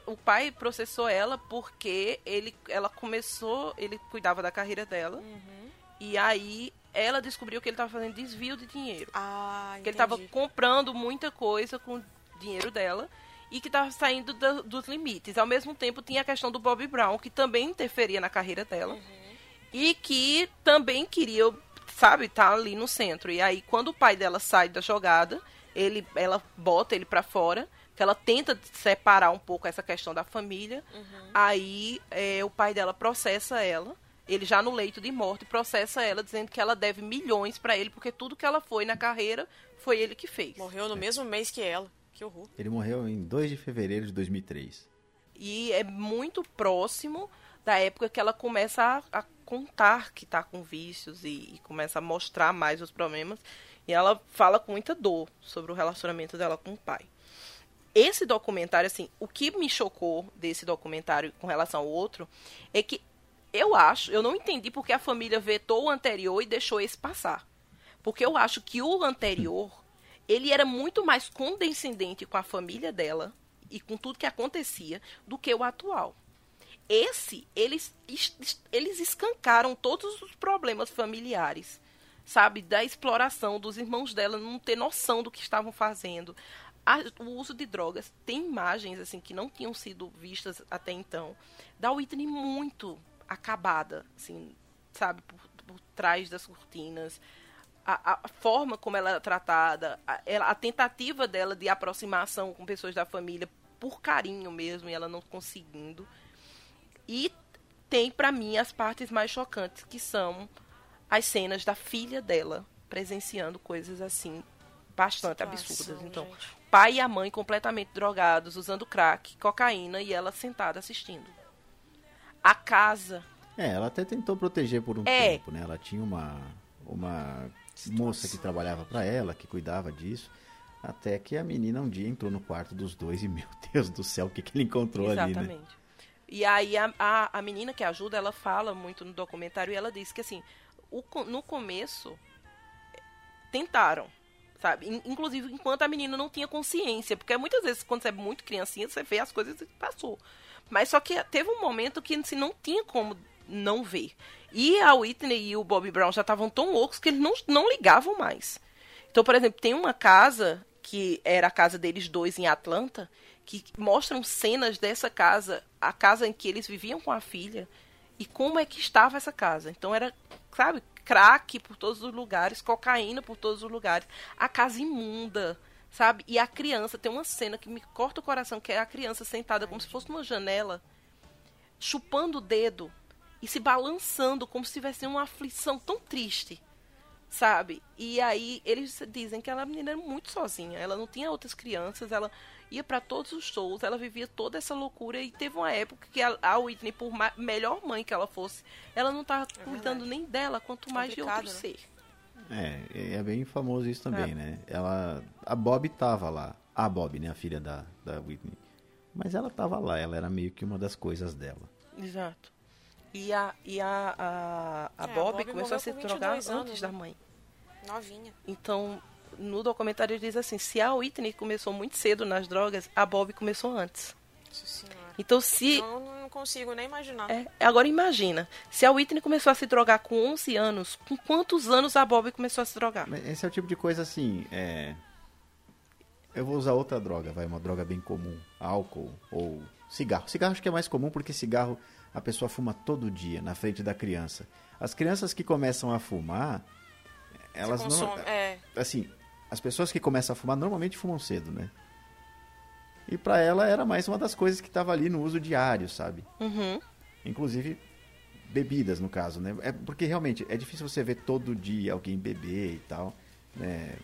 O pai processou ela porque ele, ela começou, ele cuidava da carreira dela. Uhum. E aí ela descobriu que ele estava fazendo desvio de dinheiro. Ah, entendi. Que ele estava comprando muita coisa com o dinheiro dela e que estava saindo da- dos limites. Ao mesmo tempo tinha a questão do Bob Brown, que também interferia na carreira dela. E que também queria, sabe, estar ali no centro. E aí quando o pai dela sai da jogada, ele, ela bota ele pra fora, que ela tenta separar um pouco essa questão da família. Aí é, o pai dela processa ela, ele já no leito de morte processa ela dizendo que ela deve milhões pra ele porque tudo que ela foi na carreira foi ele que fez. Morreu no mesmo mês que ela. Que horror. Ele morreu em 2 de fevereiro de 2003. E é muito próximo da época que ela começa a, a contar que tá com vícios e, e começa a mostrar mais os problemas. E ela fala com muita dor sobre o relacionamento dela com o pai. Esse documentário, assim, o que me chocou desse documentário com relação ao outro é que eu acho, eu não entendi porque a família vetou o anterior e deixou esse passar. Porque eu acho que o anterior, ele era muito mais condescendente com a família dela e com tudo que acontecia do que o atual. Esse, eles, es- es- eles escancaram todos os problemas familiares, sabe? Da exploração dos irmãos dela, não ter noção do que estavam fazendo. A- o uso de drogas. Tem imagens, assim, que não tinham sido vistas até então, da Whitney muito acabada, assim, sabe? Por, por trás das cortinas. A, a- forma como ela era tratada, a, ela- a tentativa dela de aproximação com pessoas da família por carinho mesmo, e ela não conseguindo. E tem pra mim as partes mais chocantes, que são as cenas da filha dela presenciando coisas assim bastante absurdas. Situação, Então, gente. pai e a mãe completamente drogados, usando crack, cocaína e ela sentada assistindo. A casa É, ela até tentou proteger por um É. tempo, né? Ela tinha uma, uma moça que trabalhava pra ela, que cuidava disso. Até que a menina um dia entrou no quarto dos dois e, meu Deus do céu, o que, que ele encontrou ali, né? Exatamente. E aí a, a, a menina que ajuda, ela fala muito no documentário e ela diz que assim, o no começo tentaram, sabe? In- Inclusive enquanto a menina não tinha consciência, porque muitas vezes quando você é muito criancinha, você vê as coisas e passou. Mas só que teve um momento que assim, não tinha como não ver. E a Whitney e o Bobby Brown já estavam tão loucos que eles não, não ligavam mais. Então, por exemplo, tem uma casa que era a casa deles dois em Atlanta, que mostram cenas dessa casa, a casa em que eles viviam com a filha, e como é que estava essa casa. Então era, sabe, crack por todos os lugares, cocaína por todos os lugares, a casa imunda, sabe? E a criança, tem uma cena que me corta o coração, que é a criança sentada como se fosse numa janela, chupando o dedo e se balançando como se tivesse uma aflição tão triste sabe? E aí eles dizem que ela menina era muito sozinha, ela não tinha outras crianças, ela ia para todos os shows, ela vivia toda essa loucura e teve uma época que a, a Whitney, por ma- melhor mãe que ela fosse, ela não tava cuidando nem dela, quanto mais de outro né? ser. É, é bem famoso isso também, É. né? Ela, a Bob tava lá. A Bob, né? A filha da, da Whitney. Mas ela tava lá, ela era meio que uma das coisas dela. Exato. E a, e a, a, a É, Bob Bob começou a se drogar 22 anos, antes né? da mãe. Novinha. Então, no documentário ele diz assim, se a Whitney começou muito cedo nas drogas, a Bob começou antes. Então, se Eu não, consigo nem imaginar. É, agora imagina, se a Whitney começou a se drogar com 11 anos, com quantos anos a Bob começou a se drogar? Mas Esse é o tipo de coisa assim, é... Eu vou usar outra droga, vai, uma droga bem comum. Álcool ou cigarro. Cigarro acho que é mais comum porque cigarro a pessoa fuma todo dia na frente da criança. As crianças que começam a fumar, elas Você não... consome- É, assim, as pessoas que começam a fumar normalmente fumam cedo, né? E pra ela era mais uma das coisas que estava ali no uso diário, sabe? Uhum. Inclusive bebidas, no caso, né? É porque realmente é difícil você ver todo dia alguém beber e tal, né?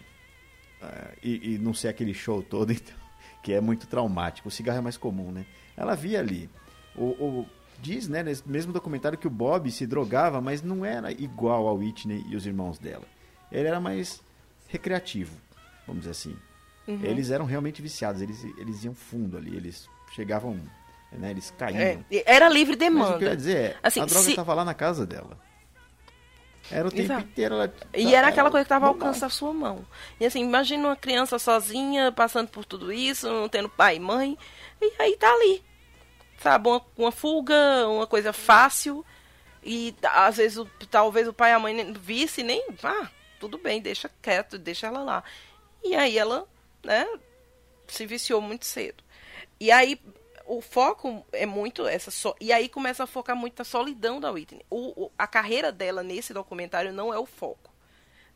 Ah, e, e não ser aquele show todo, então, que é muito traumático. O cigarro é mais comum, né? Ela via ali. O, o- diz, né, nesse mesmo documentário que o Bob se drogava, mas não era igual ao Whitney e os irmãos dela. Ele era mais recreativo, vamos dizer assim. Eles eram realmente viciados, eles, eles iam fundo ali, eles chegavam, né, eles caíam. É, era livre Mas o que eu ia demanda. dizer é, Assim, a droga se- tava lá na casa dela. Era o tempo Exato. inteiro. Ela, E era aquela coisa que tava ao alcance da sua mão. E assim, imagina uma criança sozinha, passando por tudo isso, não tendo pai e mãe, e aí tá ali. Sabe, uma, uma fuga, uma coisa fácil. E às vezes, o- talvez o pai e a mãe nem- visse nem. Ah, tudo bem, deixa quieto, deixa ela lá. E aí ela, né, se viciou muito cedo. E aí o foco é muito essa só. E aí começa a focar muito na solidão da Whitney. O, o- a carreira dela nesse documentário não é o foco.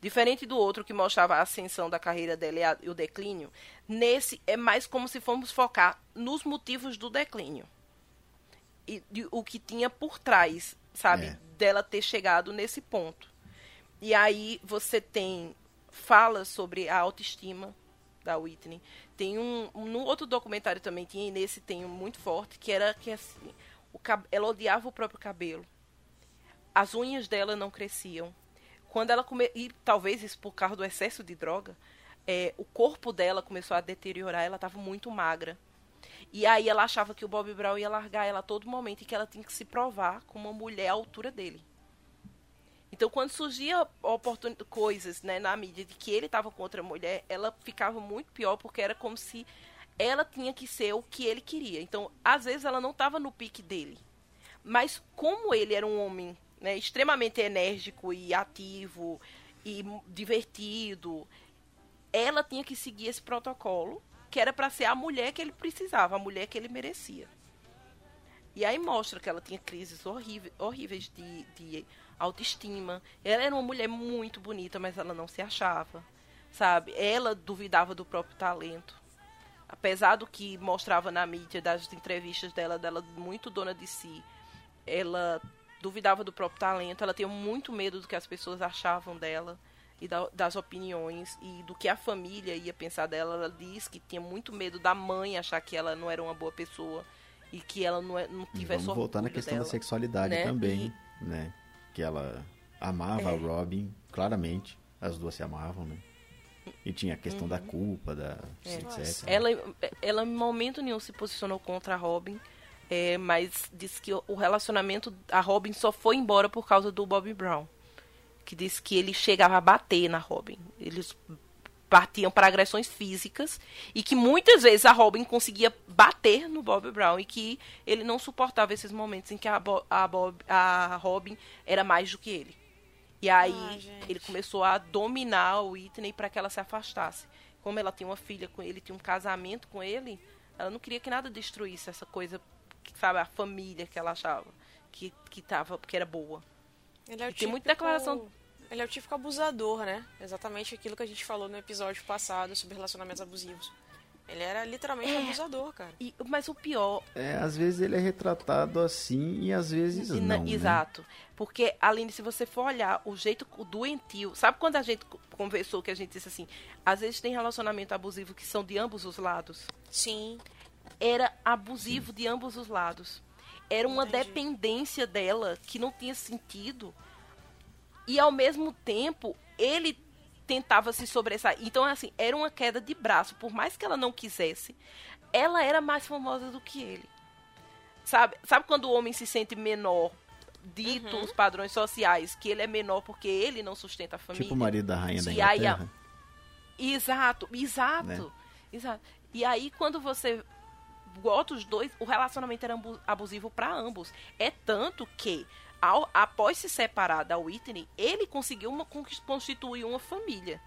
Diferente do outro que mostrava a ascensão da carreira dela e, a- e o declínio, nesse é mais como se fôssemos focar nos motivos do declínio. E de- o que tinha por trás, sabe? É. Dela ter chegado nesse ponto. E aí você tem fala sobre a autoestima da Whitney. Tem um, um- no outro documentário também tinha e nesse tem um muito forte que era que assim, o ela odiava o próprio cabelo. As unhas dela não cresciam. Quando ela come... e talvez isso por causa do excesso de droga, é, o corpo dela começou a deteriorar, ela estava muito magra. E aí ela achava que o Bob Brown ia largar ela a todo momento e que ela tinha que se provar como uma mulher à altura dele. Então, quando surgia oportun... coisas né, na mídia de que ele estava com outra mulher, ela ficava muito pior porque era como se ela tinha que ser o que ele queria. Então, às vezes ela não estava no pique dele. Mas como ele era um homem né, extremamente enérgico e ativo e divertido, ela tinha que seguir esse protocolo, que era para ser a mulher que ele precisava, a mulher que ele merecia. E aí mostra que ela tinha crises horríveis, horríveis de, de autoestima. Ela era uma mulher muito bonita, mas ela não se achava, sabe? Ela duvidava do próprio talento. Apesar do que mostrava na mídia, das entrevistas dela, dela muito dona de si, ela duvidava do próprio talento, ela tinha muito medo do que as pessoas achavam dela e da- das opiniões e do que a família ia pensar dela. Ela diz que tinha muito medo da mãe achar que ela não era uma boa pessoa e que ela não, é- não E tivesse vamos voltar na questão dela. da sexualidade né? também, né? Que ela amava É. a Robin, claramente. As duas se amavam, né? E tinha a questão da culpa, da É. etc. Ela, ela em momento nenhum se posicionou contra a Robin, é, mas disse que o o relacionamento a Robin só foi embora por causa do Bob Brown, que disse que ele chegava a bater na Robin. Eles partiam para agressões físicas e que muitas vezes a Robin conseguia bater no Bob Brown e que ele não suportava esses momentos em que a, Bo- a, Bob, a Robin era mais do que ele. E aí Ah, ele começou a dominar a Whitney para que ela se afastasse. Como ela tinha uma filha com ele, tinha um casamento com ele, ela não queria que nada destruísse essa coisa, que, sabe, a família que ela achava que que tava, que era boa. Ele é o E tem muita declaração- Ele é o típico abusador, né? Exatamente aquilo que a gente falou no episódio passado sobre relacionamentos abusivos. Ele era literalmente um abusador, cara. E, mas o pior, É, às vezes ele é retratado assim e às vezes E não, né? Exato. Porque, além de se você for olhar o jeito o doentio. Sabe quando a gente co- conversou que a gente disse assim? Às vezes tem relacionamento abusivo que são de ambos os lados. Sim. Era abusivo de ambos os lados. Era uma Entendi. dependência dela que não tinha sentido. E ao mesmo tempo, ele tentava se sobressair. Então, assim, era uma queda de braço. Por mais que ela não quisesse, ela era mais famosa do que ele. Sabe, sabe quando o homem se sente menor, dito Uhum. os padrões sociais, que ele é menor porque ele não sustenta a família? Tipo o marido da rainha da E aí Inglaterra. Exato, exato. Né? Exato. E aí quando você bota os dois, o relacionamento era abusivo para ambos. É tanto que ao- após se separar da Whitney, ele conseguiu uma, constituir uma família.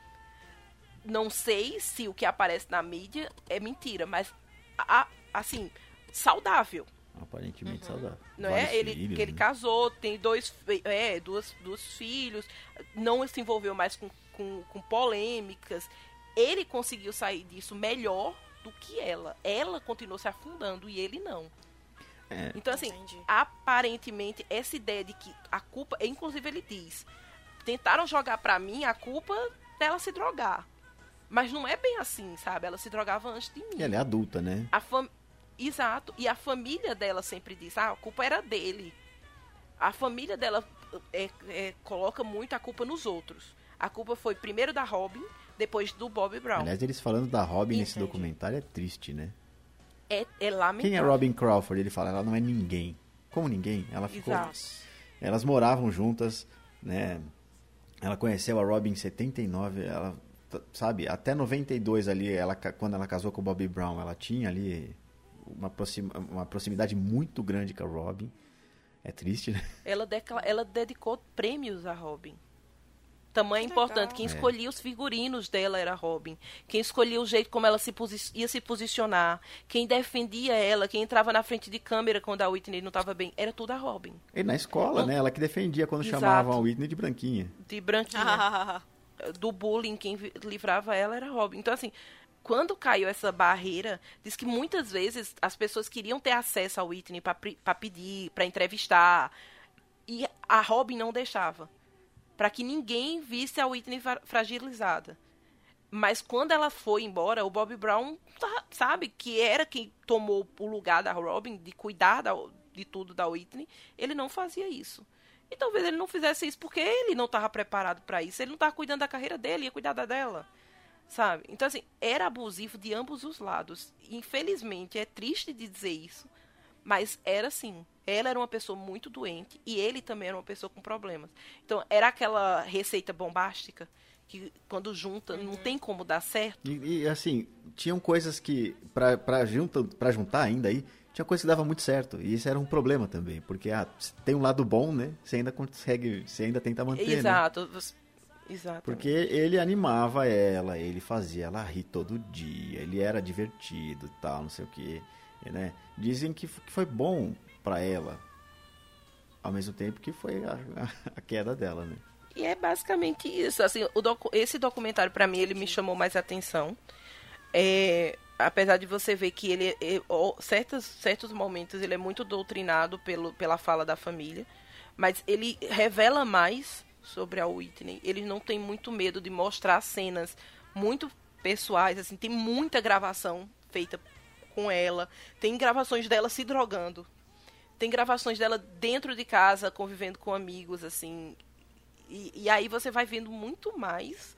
Não sei se o que aparece na mídia é mentira, mas a- assim, saudável. Aparentemente saudável. Não Vários é? Ele, filhos, que ele né? casou, tem dois, é, duas, duas filhos, não se envolveu mais com, com, com polêmicas. Ele conseguiu sair disso melhor do que ela. Ela continuou se afundando e ele não. É. Então, assim, Entendi. aparentemente, essa ideia de que a culpa. Inclusive, ele diz: tentaram jogar pra mim a culpa dela se drogar. Mas não é bem assim, sabe? Ela se drogava antes de mim. E ela é adulta, né? A fam... Exato. E a família dela sempre diz, ah, a culpa era dele. A família dela é, é, coloca muito a culpa nos outros. A culpa foi primeiro da Robin, depois do Bob Brown. Aliás, eles falando da Robin nesse Entendi. documentário é triste, né? É, é lamentável. Quem é Robin Crawford? Ele fala, ela não é ninguém. Como ninguém? Ela ficou. Exato. Elas moravam juntas, né? Ela conheceu a Robin em 79, ela, sabe, até 92 ali, ela, quando ela casou com o Bobby Brown, ela tinha ali uma, uma proximidade muito grande com a Robin. É triste, né? Ela, ela dedicou prêmios a Robin. Tamanho Que importante. legal. Quem É. escolhia os figurinos dela era a Robin. Quem escolhia o jeito como ela se ia se posicionar. Quem defendia ela, quem entrava na frente de câmera quando a Whitney não estava bem. Era tudo a Robin. E na escola, Não. né? Ela que defendia quando Exato. chamavam a Whitney de branquinha. De branquinha. do bullying, quem livrava ela era a Robin. Então, assim, quando caiu essa barreira, diz que muitas vezes as pessoas queriam ter acesso ao Whitney para pedir, para entrevistar, e a Robin não deixava. Para que ninguém visse a Whitney fra- fragilizada. Mas quando ela foi embora, o Bob Brown, tá- sabe, que era quem tomou o lugar da Robin, de cuidar da- de tudo da Whitney, ele não fazia isso. E talvez ele não fizesse isso porque ele não estava preparado para isso. Ele não estava cuidando da carreira dele, ia cuidar da dela. Sabe? Então, assim, era abusivo de ambos os lados. Infelizmente, é triste de dizer isso, mas era assim. Ela era uma pessoa muito doente e ele também era uma pessoa com problemas. Então, era aquela receita bombástica que quando junta não tem como dar certo. E, e, assim, tinham coisas que, pra, pra, junta, pra juntar ainda aí, tinha coisa que dava muito certo. E isso era um problema também, porque ah, tem um lado bom, né? Você ainda consegue, você ainda tenta manter, né? Exato. você- Exato. Porque ele animava ela, ele fazia ela rir todo dia, ele era divertido e tal, não sei o que, né? Dizem que foi bom pra ela, ao mesmo tempo que foi a, a- queda dela, né? E é basicamente isso. Assim, docu- esse documentário, pra mim, ele me chamou mais atenção. É, apesar de você ver que ele, é- certos, certos momentos, ele é muito doutrinado pelo, pela fala da família. Mas ele revela mais sobre a Whitney. Ele não tem muito medo de mostrar cenas muito pessoais. Assim, tem muita gravação feita com ela. Tem gravações dela se drogando. Tem gravações dela dentro de casa, convivendo com amigos, assim. E, e aí você vai vendo muito mais,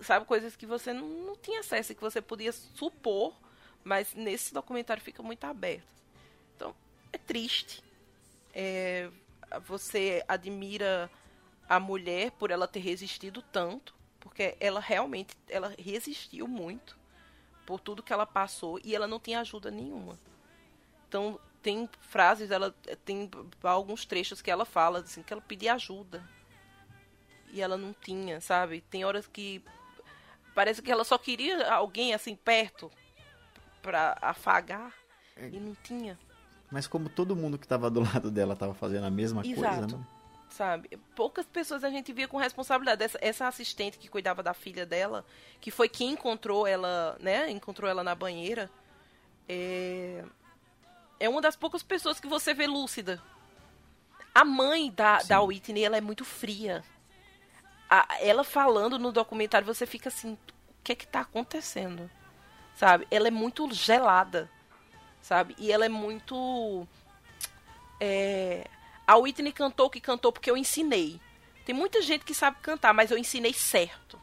sabe, coisas que você não, não tinha acesso, e que você podia supor, mas nesse documentário fica muito aberto. Então, é triste. É, você admira a mulher por ela ter resistido tanto, porque ela realmente ela resistiu muito por tudo que ela passou e ela não tinha ajuda nenhuma. Então, tem frases, ela tem alguns trechos que ela fala assim que ela pedia ajuda e ela não tinha, sabe? Tem horas que parece que ela só queria alguém assim perto pra afagar e não tinha, Mas como todo mundo que tava do lado dela tava fazendo a mesma coisa, Exato. né? sabe? Poucas pessoas a gente via com responsabilidade. Essa, essa assistente que cuidava da filha dela, que foi quem encontrou ela, né? Encontrou ela na banheira. É, é uma das poucas pessoas que você vê lúcida. A mãe da, da Whitney, ela é muito fria. A- ela falando no documentário, você fica assim, o que é que tá acontecendo? Sabe? Ela é muito gelada, sabe? E ela é muito... É, a Whitney cantou o que cantou porque eu ensinei. Tem muita gente que sabe cantar, mas eu ensinei certo.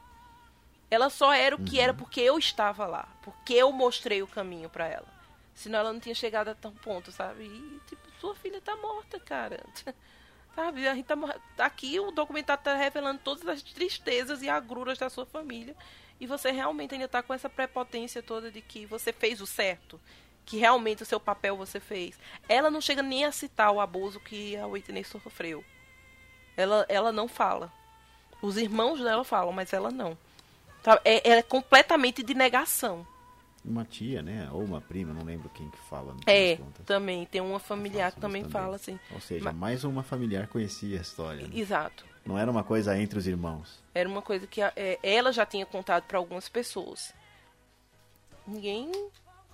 Ela só era o que era porque eu estava lá. Porque eu mostrei o caminho pra ela. Senão ela não tinha chegado a tão ponto, sabe? E, tipo, sua filha tá morta, cara. sabe? A gente tá mor- Aqui o documentário tá revelando todas as tristezas e agruras da sua família. E você realmente ainda tá com essa prepotência toda de que você fez o certo. Que realmente o seu papel você fez. Ela não chega nem a citar o abuso que a Whitney sofreu. Ela, ela não fala. Os irmãos dela falam, mas ela não. É, é completamente de negação. Uma tia, né? Ou uma prima, não lembro quem que fala. É, também. Tem uma familiar que também isso fala assim. Ou seja, Mas- mais uma familiar conhecia a história. né? Exato. Não era uma coisa entre os irmãos. Era uma coisa que é, ela já tinha contado para algumas pessoas. Ninguém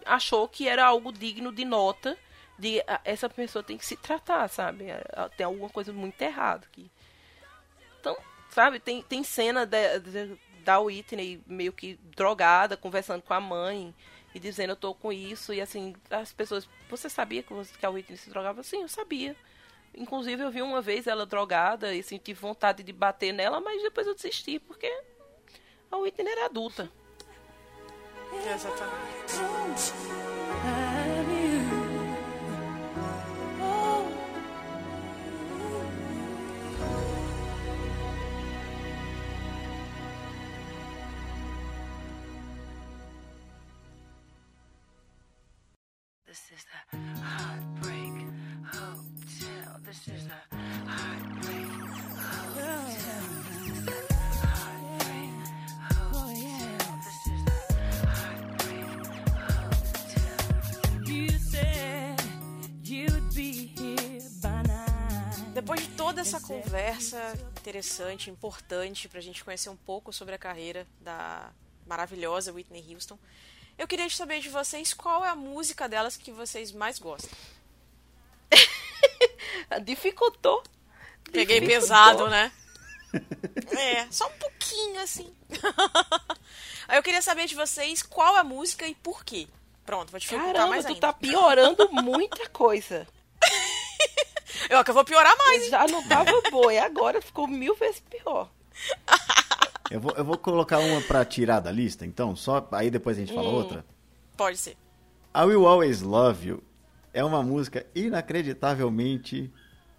achou que era algo digno de nota de ah, essa pessoa tem que se tratar, sabe? Ah, Tem alguma coisa muito errada aqui. Então, sabe, tem, tem cena de- de- da Whitney meio que drogada, conversando com a mãe e dizendo eu tô com isso. E assim, as pessoas, você sabia que, você- que a Whitney se drogava? Sim, eu sabia. Inclusive, eu vi uma vez ela drogada e senti vontade de bater nela, mas depois eu desisti, porque a Whitney era adulta. Exatamente. This is the Heartbreak Hotel. This is the Heartbreak Hotel. This is the Heartbreak Hotel. This is the Heartbreak Hotel. You said you'd be here by nine. Depois de toda essa conversa interessante, importante, pra gente conhecer um pouco sobre a carreira da maravilhosa Whitney Houston, eu queria saber de vocês qual é a música delas que vocês mais gostam. Dificultou. Peguei Dificultou. pesado, né? É, só um pouquinho assim. Aí eu queria saber de vocês qual a música e por quê. Pronto, vou dificultar Caramba, mais tu ainda. tá piorando muita coisa. Eu que eu vou piorar mais. hein? Já não tava boa, e agora ficou mil vezes pior. Eu vou, eu vou colocar uma pra tirar da lista, então, só aí depois a gente fala outra. Pode ser. I Will Always Love You é uma música inacreditavelmente,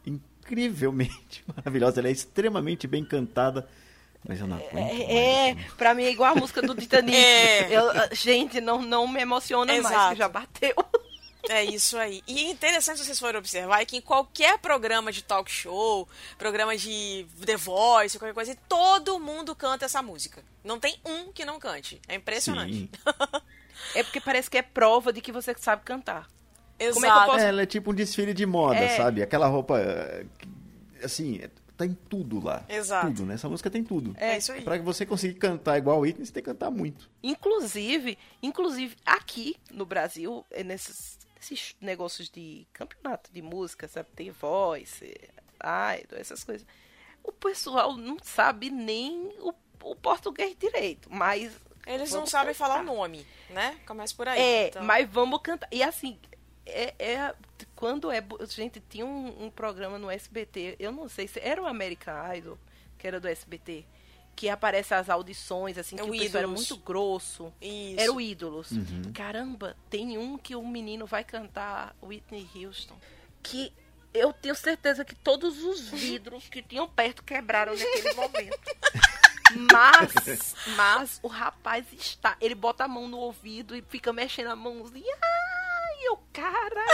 incrivelmente maravilhosa. Ela é extremamente bem cantada, mas eu não aguento mais É, essa música. pra mim é igual a música do Titanic. É. Eu- gente, não, não me emociona mais, Exato. que já bateu. É isso aí. E interessante se vocês forem observar é que em qualquer programa de talk show, programa de The Voice, qualquer coisa, todo mundo canta essa música. Não tem um que não cante. É impressionante. Sim. É porque parece que é prova de que você sabe cantar. Exato. Como é que eu posso- É, ela é tipo um desfile de moda, É. sabe? Aquela roupa, eh, assim, é- tá em tudo lá. Exato. Tudo, né? Essa música tem tudo. É isso aí. Pra que você conseguir cantar igual o Whitney, você tem que cantar muito. Inclusive, inclusive aqui no Brasil, é nesses, nesses negócios de campeonato de música, sabe? Tem voice, idol, essas coisas. O pessoal não sabe nem o, o português direito, mas. Eles não sabem falar o cantar. nome, né? Começa por aí. É, então. mas vamos cantar. E assim, é, é- quando é. Gente, tinha um, um programa no SBT, eu não sei se era o American Idol, que era do SBT, que aparece as audições, assim, É que o o pessoal era muito grosso. Isso. Era o Ídolos. Caramba, tem um que o menino vai cantar Whitney Houston. Que eu tenho certeza que todos os vidros que tinham perto quebraram naquele momento. Mas, mas o rapaz está. Ele bota a mão no ouvido e fica mexendo a mãozinha. Ai, o cara!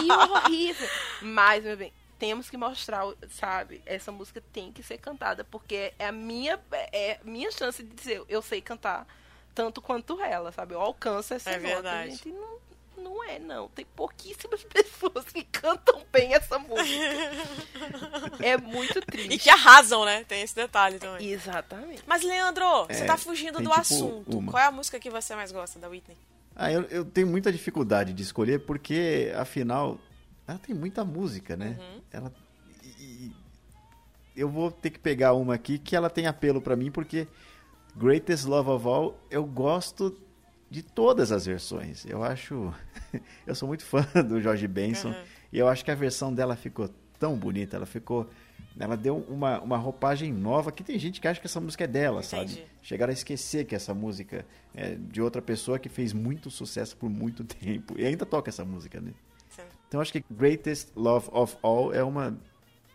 Que horrível! Mas, meu bem, temos que mostrar, sabe? Essa música tem que ser cantada, porque é a minha, é a minha chance de dizer, eu sei cantar tanto quanto ela, sabe? Eu alcanço essa É nota. verdade. Gente, não, não é, não. Tem pouquíssimas pessoas que cantam bem essa música. é muito triste. E que arrasam, né? Tem esse detalhe também. Exatamente. Mas, Leandro, você É, tá fugindo tem do tipo assunto. uma. Qual é a música que você mais gosta da Whitney? Ah, eu, eu tenho muita dificuldade de escolher, porque, afinal, ela tem muita música, né? Uhum. Ela. e- eu vou ter que pegar uma aqui que ela tem apelo pra mim, porque Greatest Love of All, eu gosto de todas as versões. Eu acho. eu sou muito fã do George Benson, Uhum. e eu acho que a versão dela ficou tão bonita, ela ficou. Ela deu uma, uma roupagem nova que tem gente que acha que essa música é dela, Entendi. sabe? Chegaram a esquecer que essa música é de outra pessoa que fez muito sucesso por muito tempo. E ainda toca essa música, né? Então acho que Greatest Love of All é uma,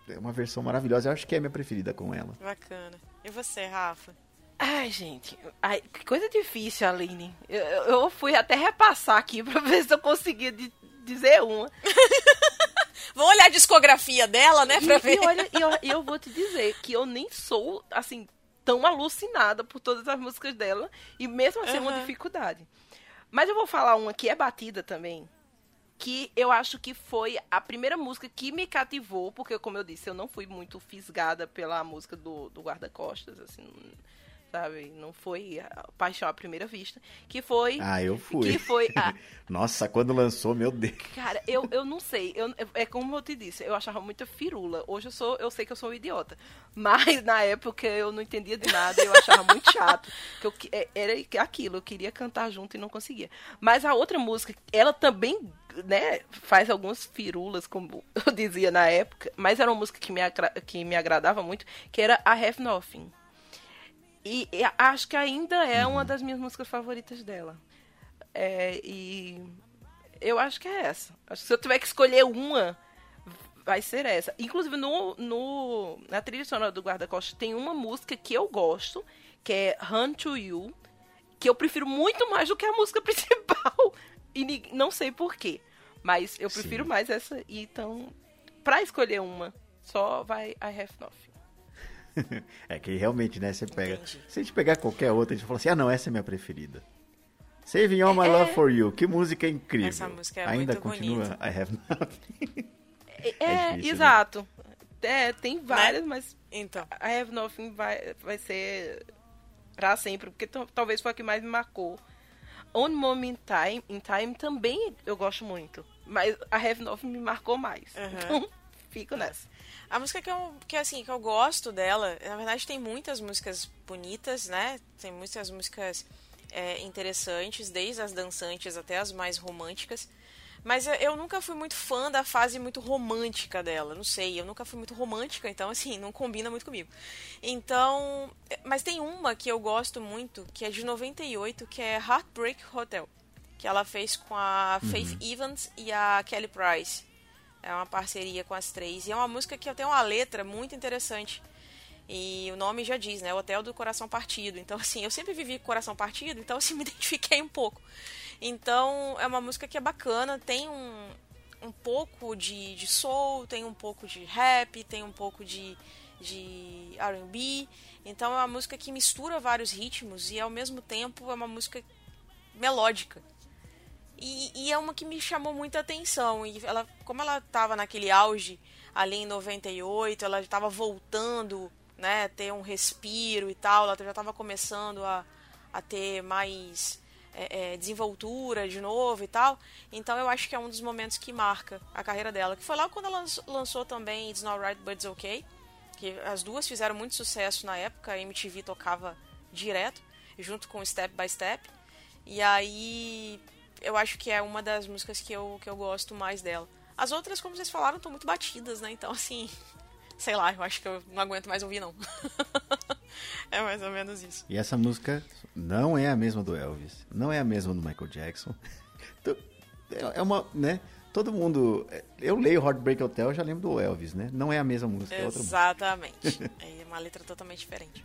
é uma versão maravilhosa. Eu acho que é a minha preferida com ela. Bacana. E você, Rafa? Ai, gente, ai, que coisa difícil, Aline. Eu, eu- fui até repassar aqui pra ver se eu conseguia di- dizer uma. Vamos olhar a discografia dela, né? Pra E, ver. e olha, e eu, eu vou te dizer que eu nem sou, assim, tão alucinada por todas as músicas dela. E mesmo assim é uma dificuldade. Mas eu vou falar uma que é batida também. Que eu acho que foi a primeira música que me cativou. Porque, como eu disse, eu não fui muito fisgada pela música do, do Guarda-Costas, assim... Sabe? Não foi a paixão à primeira vista. Que foi... Ah, eu fui. Que foi Nossa, quando lançou, meu Deus. Cara, eu, eu não sei. Eu, é como eu te disse, eu achava muita firula. Hoje eu sou, eu sei que eu sou um idiota. Mas na época eu não entendia de nada e eu achava muito chato. Que eu, é- era aquilo, eu queria cantar junto e não conseguia. Mas a outra música, ela também, né, faz algumas firulas, como eu dizia na época, mas era uma música que me, que me agradava muito, que era I Have Nothing. E, e acho que ainda é uma das minhas músicas favoritas dela. É, e eu acho que é essa. Acho que se eu tiver que escolher uma, vai ser essa. Inclusive, no, no, na trilha sonora do Guarda-Costas tem uma música que eu gosto, que é Run to You, que eu prefiro muito mais do que a música principal. E não sei porquê. Mas eu prefiro Sim. mais essa. e Então, pra escolher uma, só vai I Have Nothing. É que realmente, né? Você pega. Entendi. Se a gente pegar qualquer outra, a gente fala assim: ah, não, essa é minha preferida. Saving All My Love for You, que música incrível. Essa música é Ainda muito continua bonita. I Have Nothing. É, É difícil, né? exato. É, tem várias, mas Então. I Have Nothing vai, vai ser pra sempre, porque talvez foi a que mais me marcou. One Moment in Time, in Time também eu gosto muito, mas a Have Nothing me marcou mais. Aham. Então fico nessa. A música que eu, que, assim, que eu gosto dela, na verdade tem muitas músicas bonitas, né? Tem muitas músicas é, interessantes, desde as dançantes até as mais românticas. Mas eu- nunca fui muito fã da fase muito romântica dela, não sei, eu nunca fui muito romântica, então assim, não combina muito comigo. Então, é, mas tem uma que eu gosto muito, que é de 98, que é Heartbreak Hotel, que ela fez com a Faith Evans e a Kelly Price. É uma parceria com as três. E é uma música que tem uma letra muito interessante. E o nome já diz, né? Hotel do Coração Partido. Então, assim, eu sempre vivi com coração partido, então, assim, me identifiquei um pouco. Então, é uma música que é bacana, tem um, um pouco de, de soul, tem um pouco de rap, tem um pouco de, de R&B. Então, é uma música que mistura vários ritmos e, ao mesmo tempo, é uma música melódica. E, e é uma que me chamou muita atenção. E ela, como ela estava naquele auge ali em 98, ela estava voltando, né, ter um respiro e tal, ela já estava começando a, a ter mais é, é, desenvoltura de novo e tal. Então eu acho que é um dos momentos que marca a carreira dela. Que foi lá quando ela lanç- lançou também It's Not Right But It's Okay, que as duas fizeram muito sucesso na época, a MTV tocava direto, junto com Step by Step. E aí eu acho que é uma das músicas que eu, que eu gosto mais dela. As outras, como vocês falaram, estão muito batidas, né? Então, assim, sei lá, eu acho que eu não aguento mais ouvir, não. é mais ou menos isso. E essa música não é a mesma do Elvis, não é a mesma do Michael Jackson. Então, é é uma, né? Todo mundo. Eu leio Heartbreak Hotel, eu já lembro do Elvis, né? Não é a mesma música, é outra música. Exatamente. É uma letra totalmente diferente.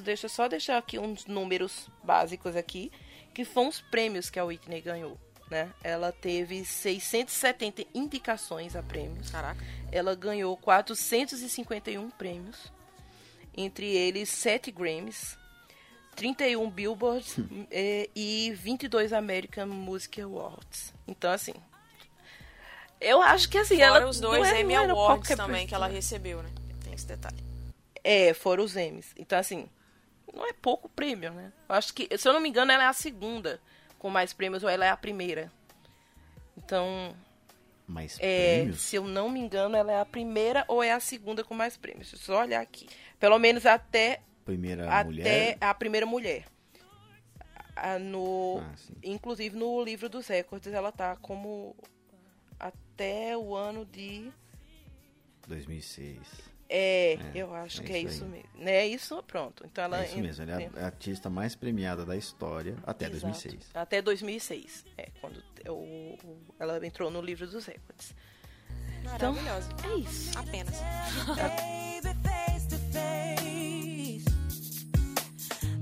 Deixa eu só deixar aqui uns números básicos aqui, que foram os prêmios que a Whitney ganhou. Né? Ela teve 670 indicações a prêmios. Caraca. Ela ganhou 451 prêmios, entre eles 7 Grammys, 31 Billboards eh, e 22 American Music Awards. Então, assim, eu acho que assim, Fora ela os dois não é- Emmy Awards também que ela pessoa. recebeu, né? Tem esse detalhe. É, foram os Emmys. Então, assim, não é pouco prêmio, né? Eu acho que, se eu não me engano, ela é a segunda com mais prêmios, ou ela é a primeira. Então, Mas é, prêmios? se eu não me engano, ela é a primeira ou é a segunda com mais prêmios. Deixa eu só olhar aqui. Pelo menos até, Primeira até mulher. a primeira mulher. A- no, Ah, inclusive no livro dos recordes, ela tá como até o ano de 2006. É, É, eu acho é que é isso mesmo. Né? Isso, pronto. Então ela é isso mesmo, ela é a- artista mais premiada da história até Exato. 2006. Até 2006. É, quando o, ela entrou no livro dos recordes. Então, Maravilhosa. é isso. Apenas. Face.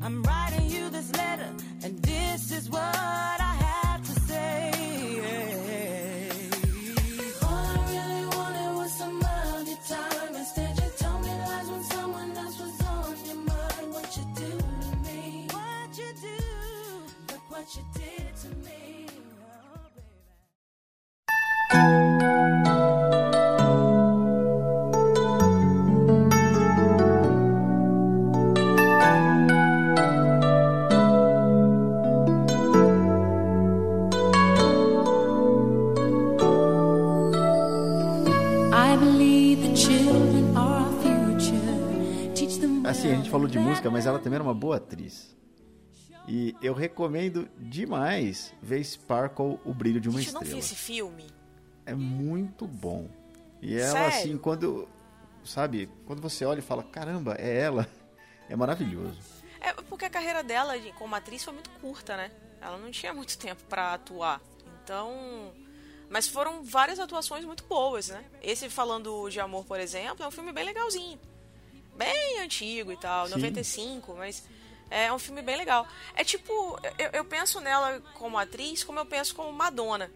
I'm writing you this letter, and this is what I have to say. All I really wanted was some of your time. Instead, you told me lies when someone else was on your mind. What you do to me? What you do? Look what you did to me. Oh, baby. Assim, a gente falou de música, mas ela também era uma boa atriz. E eu recomendo demais ver Sparkle, O Brilho de uma Gente, eu não vi Estrela. esse filme. É muito bom. E ela, Sério? assim, quando. Sabe, quando você olha e fala, caramba, é ela, é maravilhoso. É porque a carreira dela de- como atriz foi muito curta, né? Ela não tinha muito tempo pra atuar. Então. Mas foram várias atuações muito boas, né? Esse Falando de Amor, por exemplo, é um filme bem legalzinho. Bem antigo e tal, Sim. 95, mas é um filme bem legal. É tipo, eu, eu penso nela como atriz como eu penso como Madonna.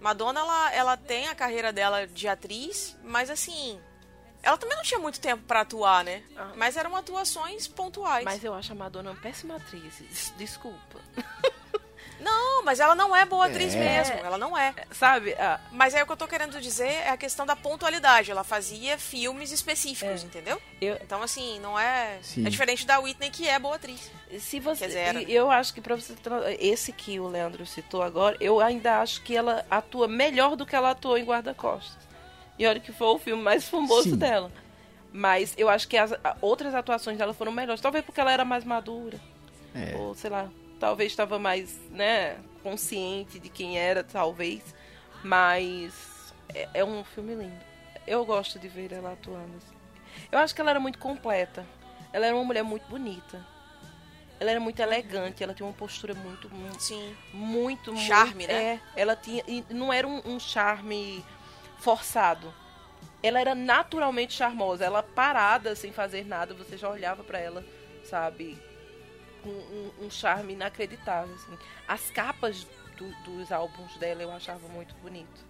Madonna, ela, ela tem a carreira dela de atriz, mas assim. Ela também não tinha muito tempo pra atuar, né? Ah. Mas eram atuações pontuais. Mas eu acho a Madonna uma péssima atriz. Des- Desculpa. Não, mas ela não é boa atriz É. mesmo. Ela não é. Sabe? Ah, Mas aí o que eu tô querendo dizer é a questão da pontualidade. Ela fazia filmes específicos, É. entendeu? eu, Então, assim, não é. Sim. É diferente da Whitney, que é boa atriz. se você, Quer dizer, era- eu acho que pra você esse que o Leandro citou agora, eu ainda acho que ela atua melhor do que ela atuou em Guarda-Costas. E olha que foi o filme mais famoso Sim. dela. Mas eu acho que as outras atuações dela foram melhores. Talvez porque ela era mais madura. É, Ou, sei lá, talvez estava mais, né, consciente de quem era, talvez. Mas é, é um filme lindo. Eu gosto de ver ela atuando. assim. Eu acho que ela era muito completa. Ela era uma mulher muito bonita. Ela era muito elegante, ela tinha uma postura muito, muito Sim. muito Charme, muito, né? É, ela tinha não era um, um charme forçado. Ela era naturalmente charmosa. Ela parada sem fazer nada, você já olhava pra ela, sabe, com um, um charme inacreditável. Assim. As capas do- dos álbuns dela eu achava muito bonito.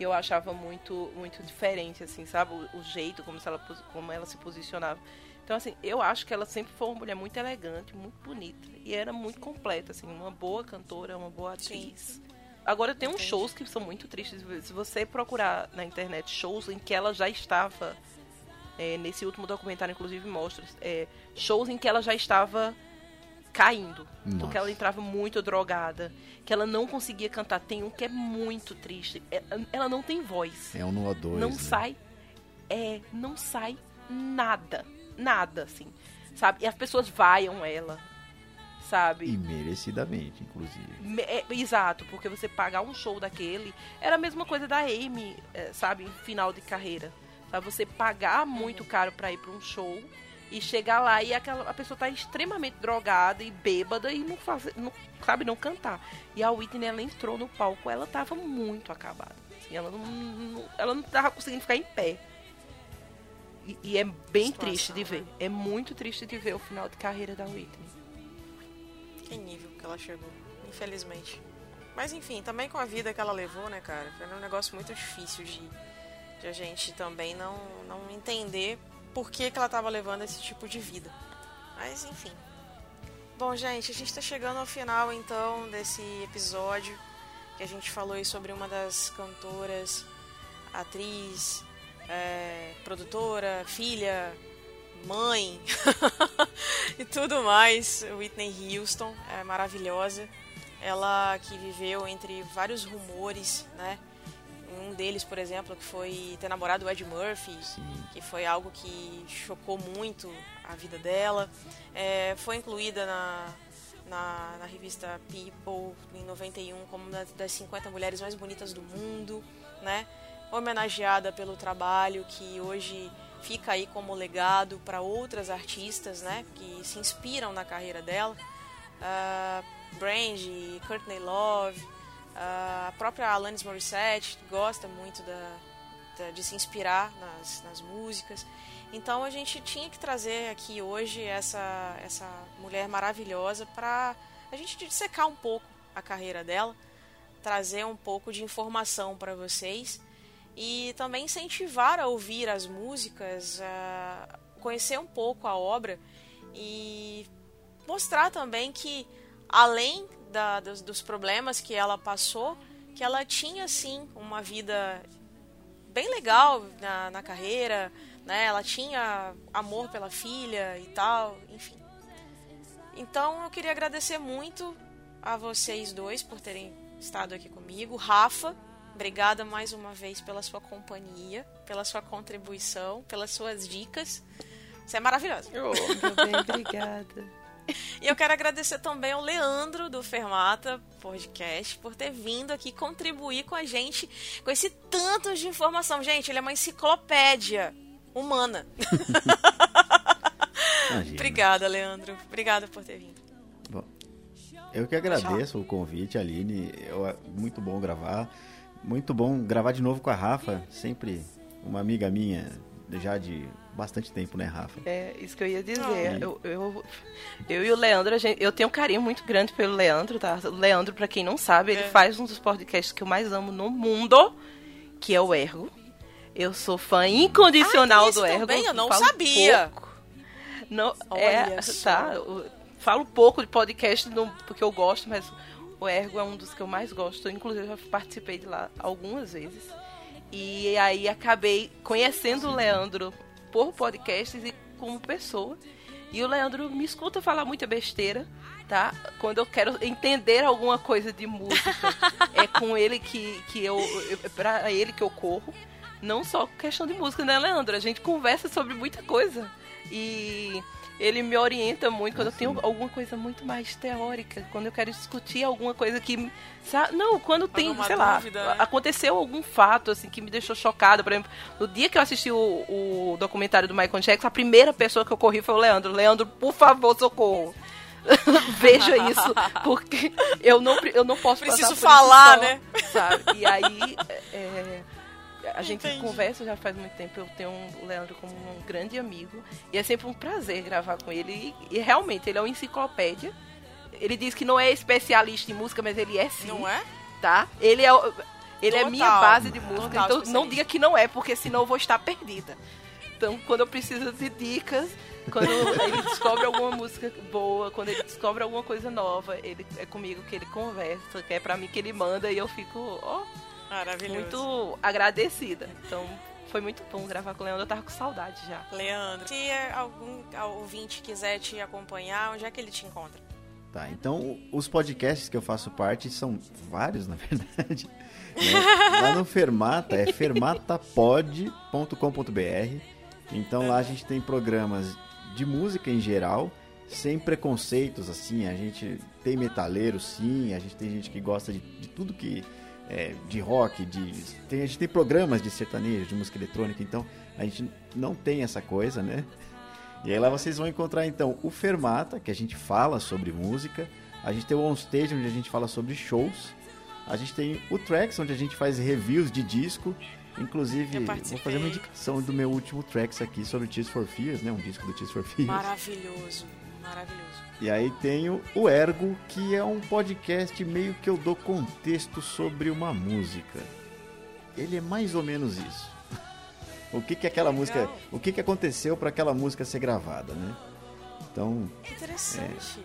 Eu achava muito muito diferente, assim, sabe, o, o jeito como, ela, como ela se posicionava. Então, assim, eu acho que ela sempre foi uma mulher muito elegante, muito bonita. E era muito completa, assim, uma boa cantora, uma boa atriz. Agora tem uns shows que são muito tristes. Se você procurar na internet shows em que ela já estava. é, nesse último documentário, inclusive, mostra. é, shows em que ela já estava caindo. Nossa. Porque ela entrava muito drogada. Que ela não conseguia cantar. Tem um que é muito triste. é- ela não tem voz é um no A2. não né? sai é não sai nada nada assim sabe e as pessoas vaiam ela sabe E merecidamente, inclusive. Me- é, exato porque você pagar um show daquele era a mesma coisa da Amy é, sabe final de carreira sabe você pagar muito caro pra ir pra um show e chegar lá e aquela a pessoa tá extremamente drogada e bêbada e não fazer não sabe não cantar e a Whitney ela entrou no palco ela tava muito acabada assim, ela não, não- ela não tava conseguindo ficar em pé e, e é bem Situação, triste de ver né? é muito triste de ver o final de carreira da Whitney Que nível que ela chegou, infelizmente. Mas enfim, também com a vida que ela levou, né, cara? Foi um negócio muito difícil de, de a gente também não, não entender por que, que ela tava levando esse tipo de vida. Mas enfim. Bom, gente, a gente tá chegando ao final então desse episódio que a gente falou sobre uma das cantoras, atriz, é, produtora, filha, mãe e tudo mais. Whitney Houston é maravilhosa. Ela que viveu entre vários rumores, né? Um deles, por exemplo, que foi ter namorado o Ed Murphy, Sim. que foi algo que chocou muito a vida dela. É, foi incluída na, na, na revista People em 91 como uma das 50 mulheres mais bonitas do mundo, né? Homenageada pelo trabalho que hoje fica aí como legado para outras artistas, né? Que se inspiram na carreira dela. Brandy, Courtney Love, a própria Alanis Morissette gosta muito da, da- de se inspirar nas, nas músicas. Então a gente tinha que trazer aqui hoje essa, essa mulher maravilhosa para a gente dissecar um pouco a carreira dela, trazer um pouco de informação para vocês e também incentivar a ouvir as músicas, a conhecer um pouco a obra e mostrar também que além da- dos, dos problemas que ela passou, que ela tinha sim uma vida bem legal na, na carreira, né? Ela tinha amor pela filha e tal, enfim. Então eu queria agradecer muito a vocês dois por terem estado aqui comigo. Rafa, obrigada mais uma vez pela sua companhia, pela sua contribuição, pelas suas dicas. Você é maravilhosa. Oh, meu bem, obrigada. E eu quero agradecer também ao Leandro do Fermata Podcast por ter vindo aqui contribuir com a gente com esse tanto de informação. Gente, ele é uma enciclopédia humana. Obrigada, Leandro. Obrigada por ter vindo. Bom, eu que agradeço o convite, Aline. Eu- é muito bom gravar. Muito bom gravar de novo com a Rafa. Sempre uma amiga minha, já de bastante tempo, né, Rafa? É, isso que eu ia dizer. Ah. Eu, eu, eu e o Leandro, a gente, eu tenho um carinho muito grande pelo Leandro, tá? O Leandro, pra quem não sabe, ele É. faz um dos podcasts que eu mais amo no mundo, que é o Ergo. Eu sou fã incondicional Ah, do Ergo. também? Eu não falo sabia. pouco. Não, Olha é, só. tá. eu falo pouco de podcast no- porque eu gosto, mas o Ergo é um dos que eu mais gosto. Inclusive, eu já participei de lá algumas vezes. E aí acabei conhecendo o Leandro por podcasts e como pessoa. E o Leandro me escuta falar muita besteira, tá? Quando eu quero entender alguma coisa de música, é com ele que, que eu. É pra ele que eu corro. Não só questão de música, né, Leandro? A gente conversa sobre muita coisa. E ele me orienta muito quando eu tenho alguma coisa muito mais teórica, quando eu quero discutir alguma coisa que. sa- Não, quando tem, sei lá, dúvida, né? aconteceu algum fato assim que me deixou chocada. Por exemplo, no dia que eu assisti o, o documentário do Michael Jackson, a primeira pessoa que eu corri foi o Leandro. Leandro, por favor, socorro. Veja isso, porque eu não, eu não posso Preciso falar, isso né? Sabe? E aí, é, a gente Entendi. conversa já faz muito tempo. Eu tenho o Leandro como um grande amigo. E é sempre um prazer gravar com ele. E, e realmente, ele é uma enciclopédia. Ele diz que não é especialista em música, mas ele é sim. Não é? Tá? Ele é, ele é minha base de música. Total então não diga que não é, porque senão eu vou estar perdida. Então, quando eu preciso de dicas, quando ele descobre alguma música boa, quando ele descobre alguma coisa nova, ele é comigo que ele conversa, que é pra mim que ele manda e eu fico, ó, Maravilhoso. muito agradecida. Então, foi muito bom gravar com o Leandro, eu tava com saudade já. Leandro, se algum ouvinte quiser te acompanhar, onde é que ele te encontra? Tá, então os podcasts que eu faço parte são vários, na verdade. né? Lá no Fermata, é fermatapod.com.br. Então lá a gente tem programas de música em geral, sem preconceitos, assim. A gente tem metaleiro, sim, a gente tem gente que gosta de, de tudo que. É, de rock, de. Tem, a gente tem programas de sertanejo, de música eletrônica, então a gente não tem essa coisa, né? E aí lá vocês vão encontrar então o Fermata, que a gente fala sobre música. A gente tem o Onstage, onde a gente fala sobre shows. A gente tem o Tracks, onde a gente faz reviews de disco. Inclusive, vou fazer uma indicação do meu último Tracks aqui sobre Tears for Fears, né? Um disco do Tears for Fears. Maravilhoso. Maravilhoso. E aí tenho o Ergo, que é um podcast meio que eu dou contexto sobre uma música. Ele é mais ou menos isso. O que que aquela Legal. música, o que que aconteceu para aquela música ser gravada, né? Então, Que interessante.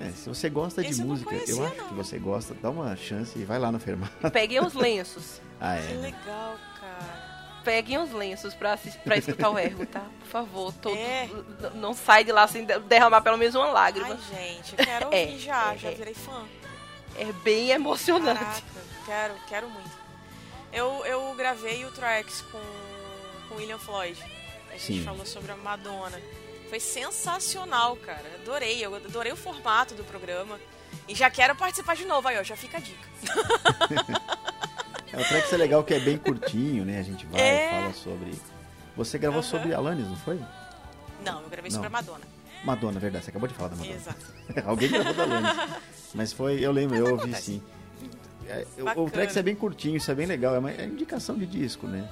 é, se você gosta de Esse eu não música, eu conhecia, acho não. que você gosta, dá uma chance e vai lá no Fermata. Peguem os lenços. Ah, Que é. né? legal, cara. Peguem os lenços pra, pra escutar o erro, tá? Por favor, todo, É. não sai de lá sem de- derramar pelo menos uma lágrima. Ai, gente, eu quero É, ouvir já. é, já é. virei fã. É bem emocionante. Caraca, quero, quero muito. Eu, eu gravei o tracks com com William Floyd. A gente Sim. falou sobre a Madonna. Foi sensacional, cara. Adorei. Eu adorei o formato do programa. E já quero participar de novo. Aí, ó, já fica a dica. É, o Tracks é legal que é bem curtinho, né? A gente vai É. fala sobre. Você gravou Aham. sobre Alanis, não foi? Não, eu gravei Não. sobre a Madonna. Madonna, verdade. Você acabou de falar da Madonna. Exato. Alguém gravou da Alanis. Mas foi, eu lembro, eu ouvi acontece. sim. É, o-. Tracks é bem curtinho, isso é bem legal. É uma é indicação de disco, né?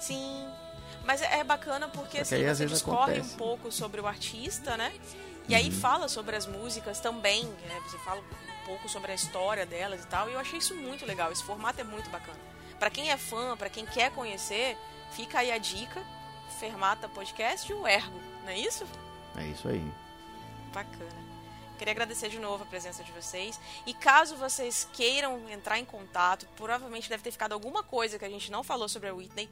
Sim. Mas é é bacana porque Só que assim, aí, você discorre acontece. Uhum. um pouco sobre o artista, né? E aí fala sobre as músicas também, né? Você fala pouco sobre a história delas e tal. E eu achei isso muito legal. Esse formato é muito bacana. Pra quem é fã, pra quem quer conhecer, fica aí a dica. Fermata Podcast e o Ergo, não é isso? É isso aí. Bacana. Queria agradecer de novo a presença de vocês. E caso vocês queiram entrar em contato, provavelmente deve ter ficado alguma coisa que a gente não falou sobre a Whitney.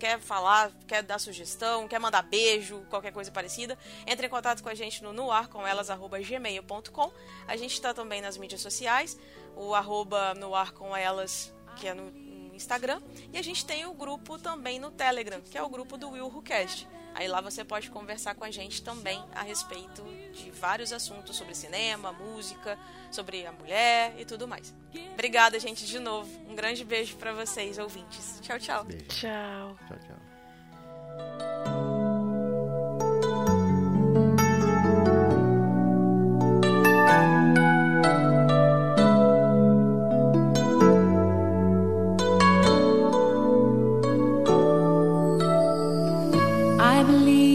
Quer falar, quer dar sugestão, quer mandar beijo, qualquer coisa parecida, entre em contato com a gente no noarcomelas.gmail.com. A gente está também nas mídias sociais, o arroba noarcomelas, que é no, Instagram. E a gente tem o grupo também no Telegram, que é o grupo do Will Who Cast. Aí lá você pode conversar com a gente também a respeito de vários assuntos sobre cinema, música, sobre a mulher e tudo mais. Obrigada, gente, de novo. Um grande beijo pra vocês, ouvintes. Tchau, tchau. Beijo. Tchau. Tchau, tchau.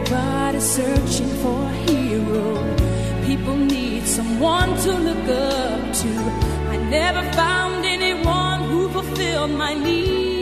Everybody searching for a hero. People need someone to look up to. I never found anyone who fulfilled my needs.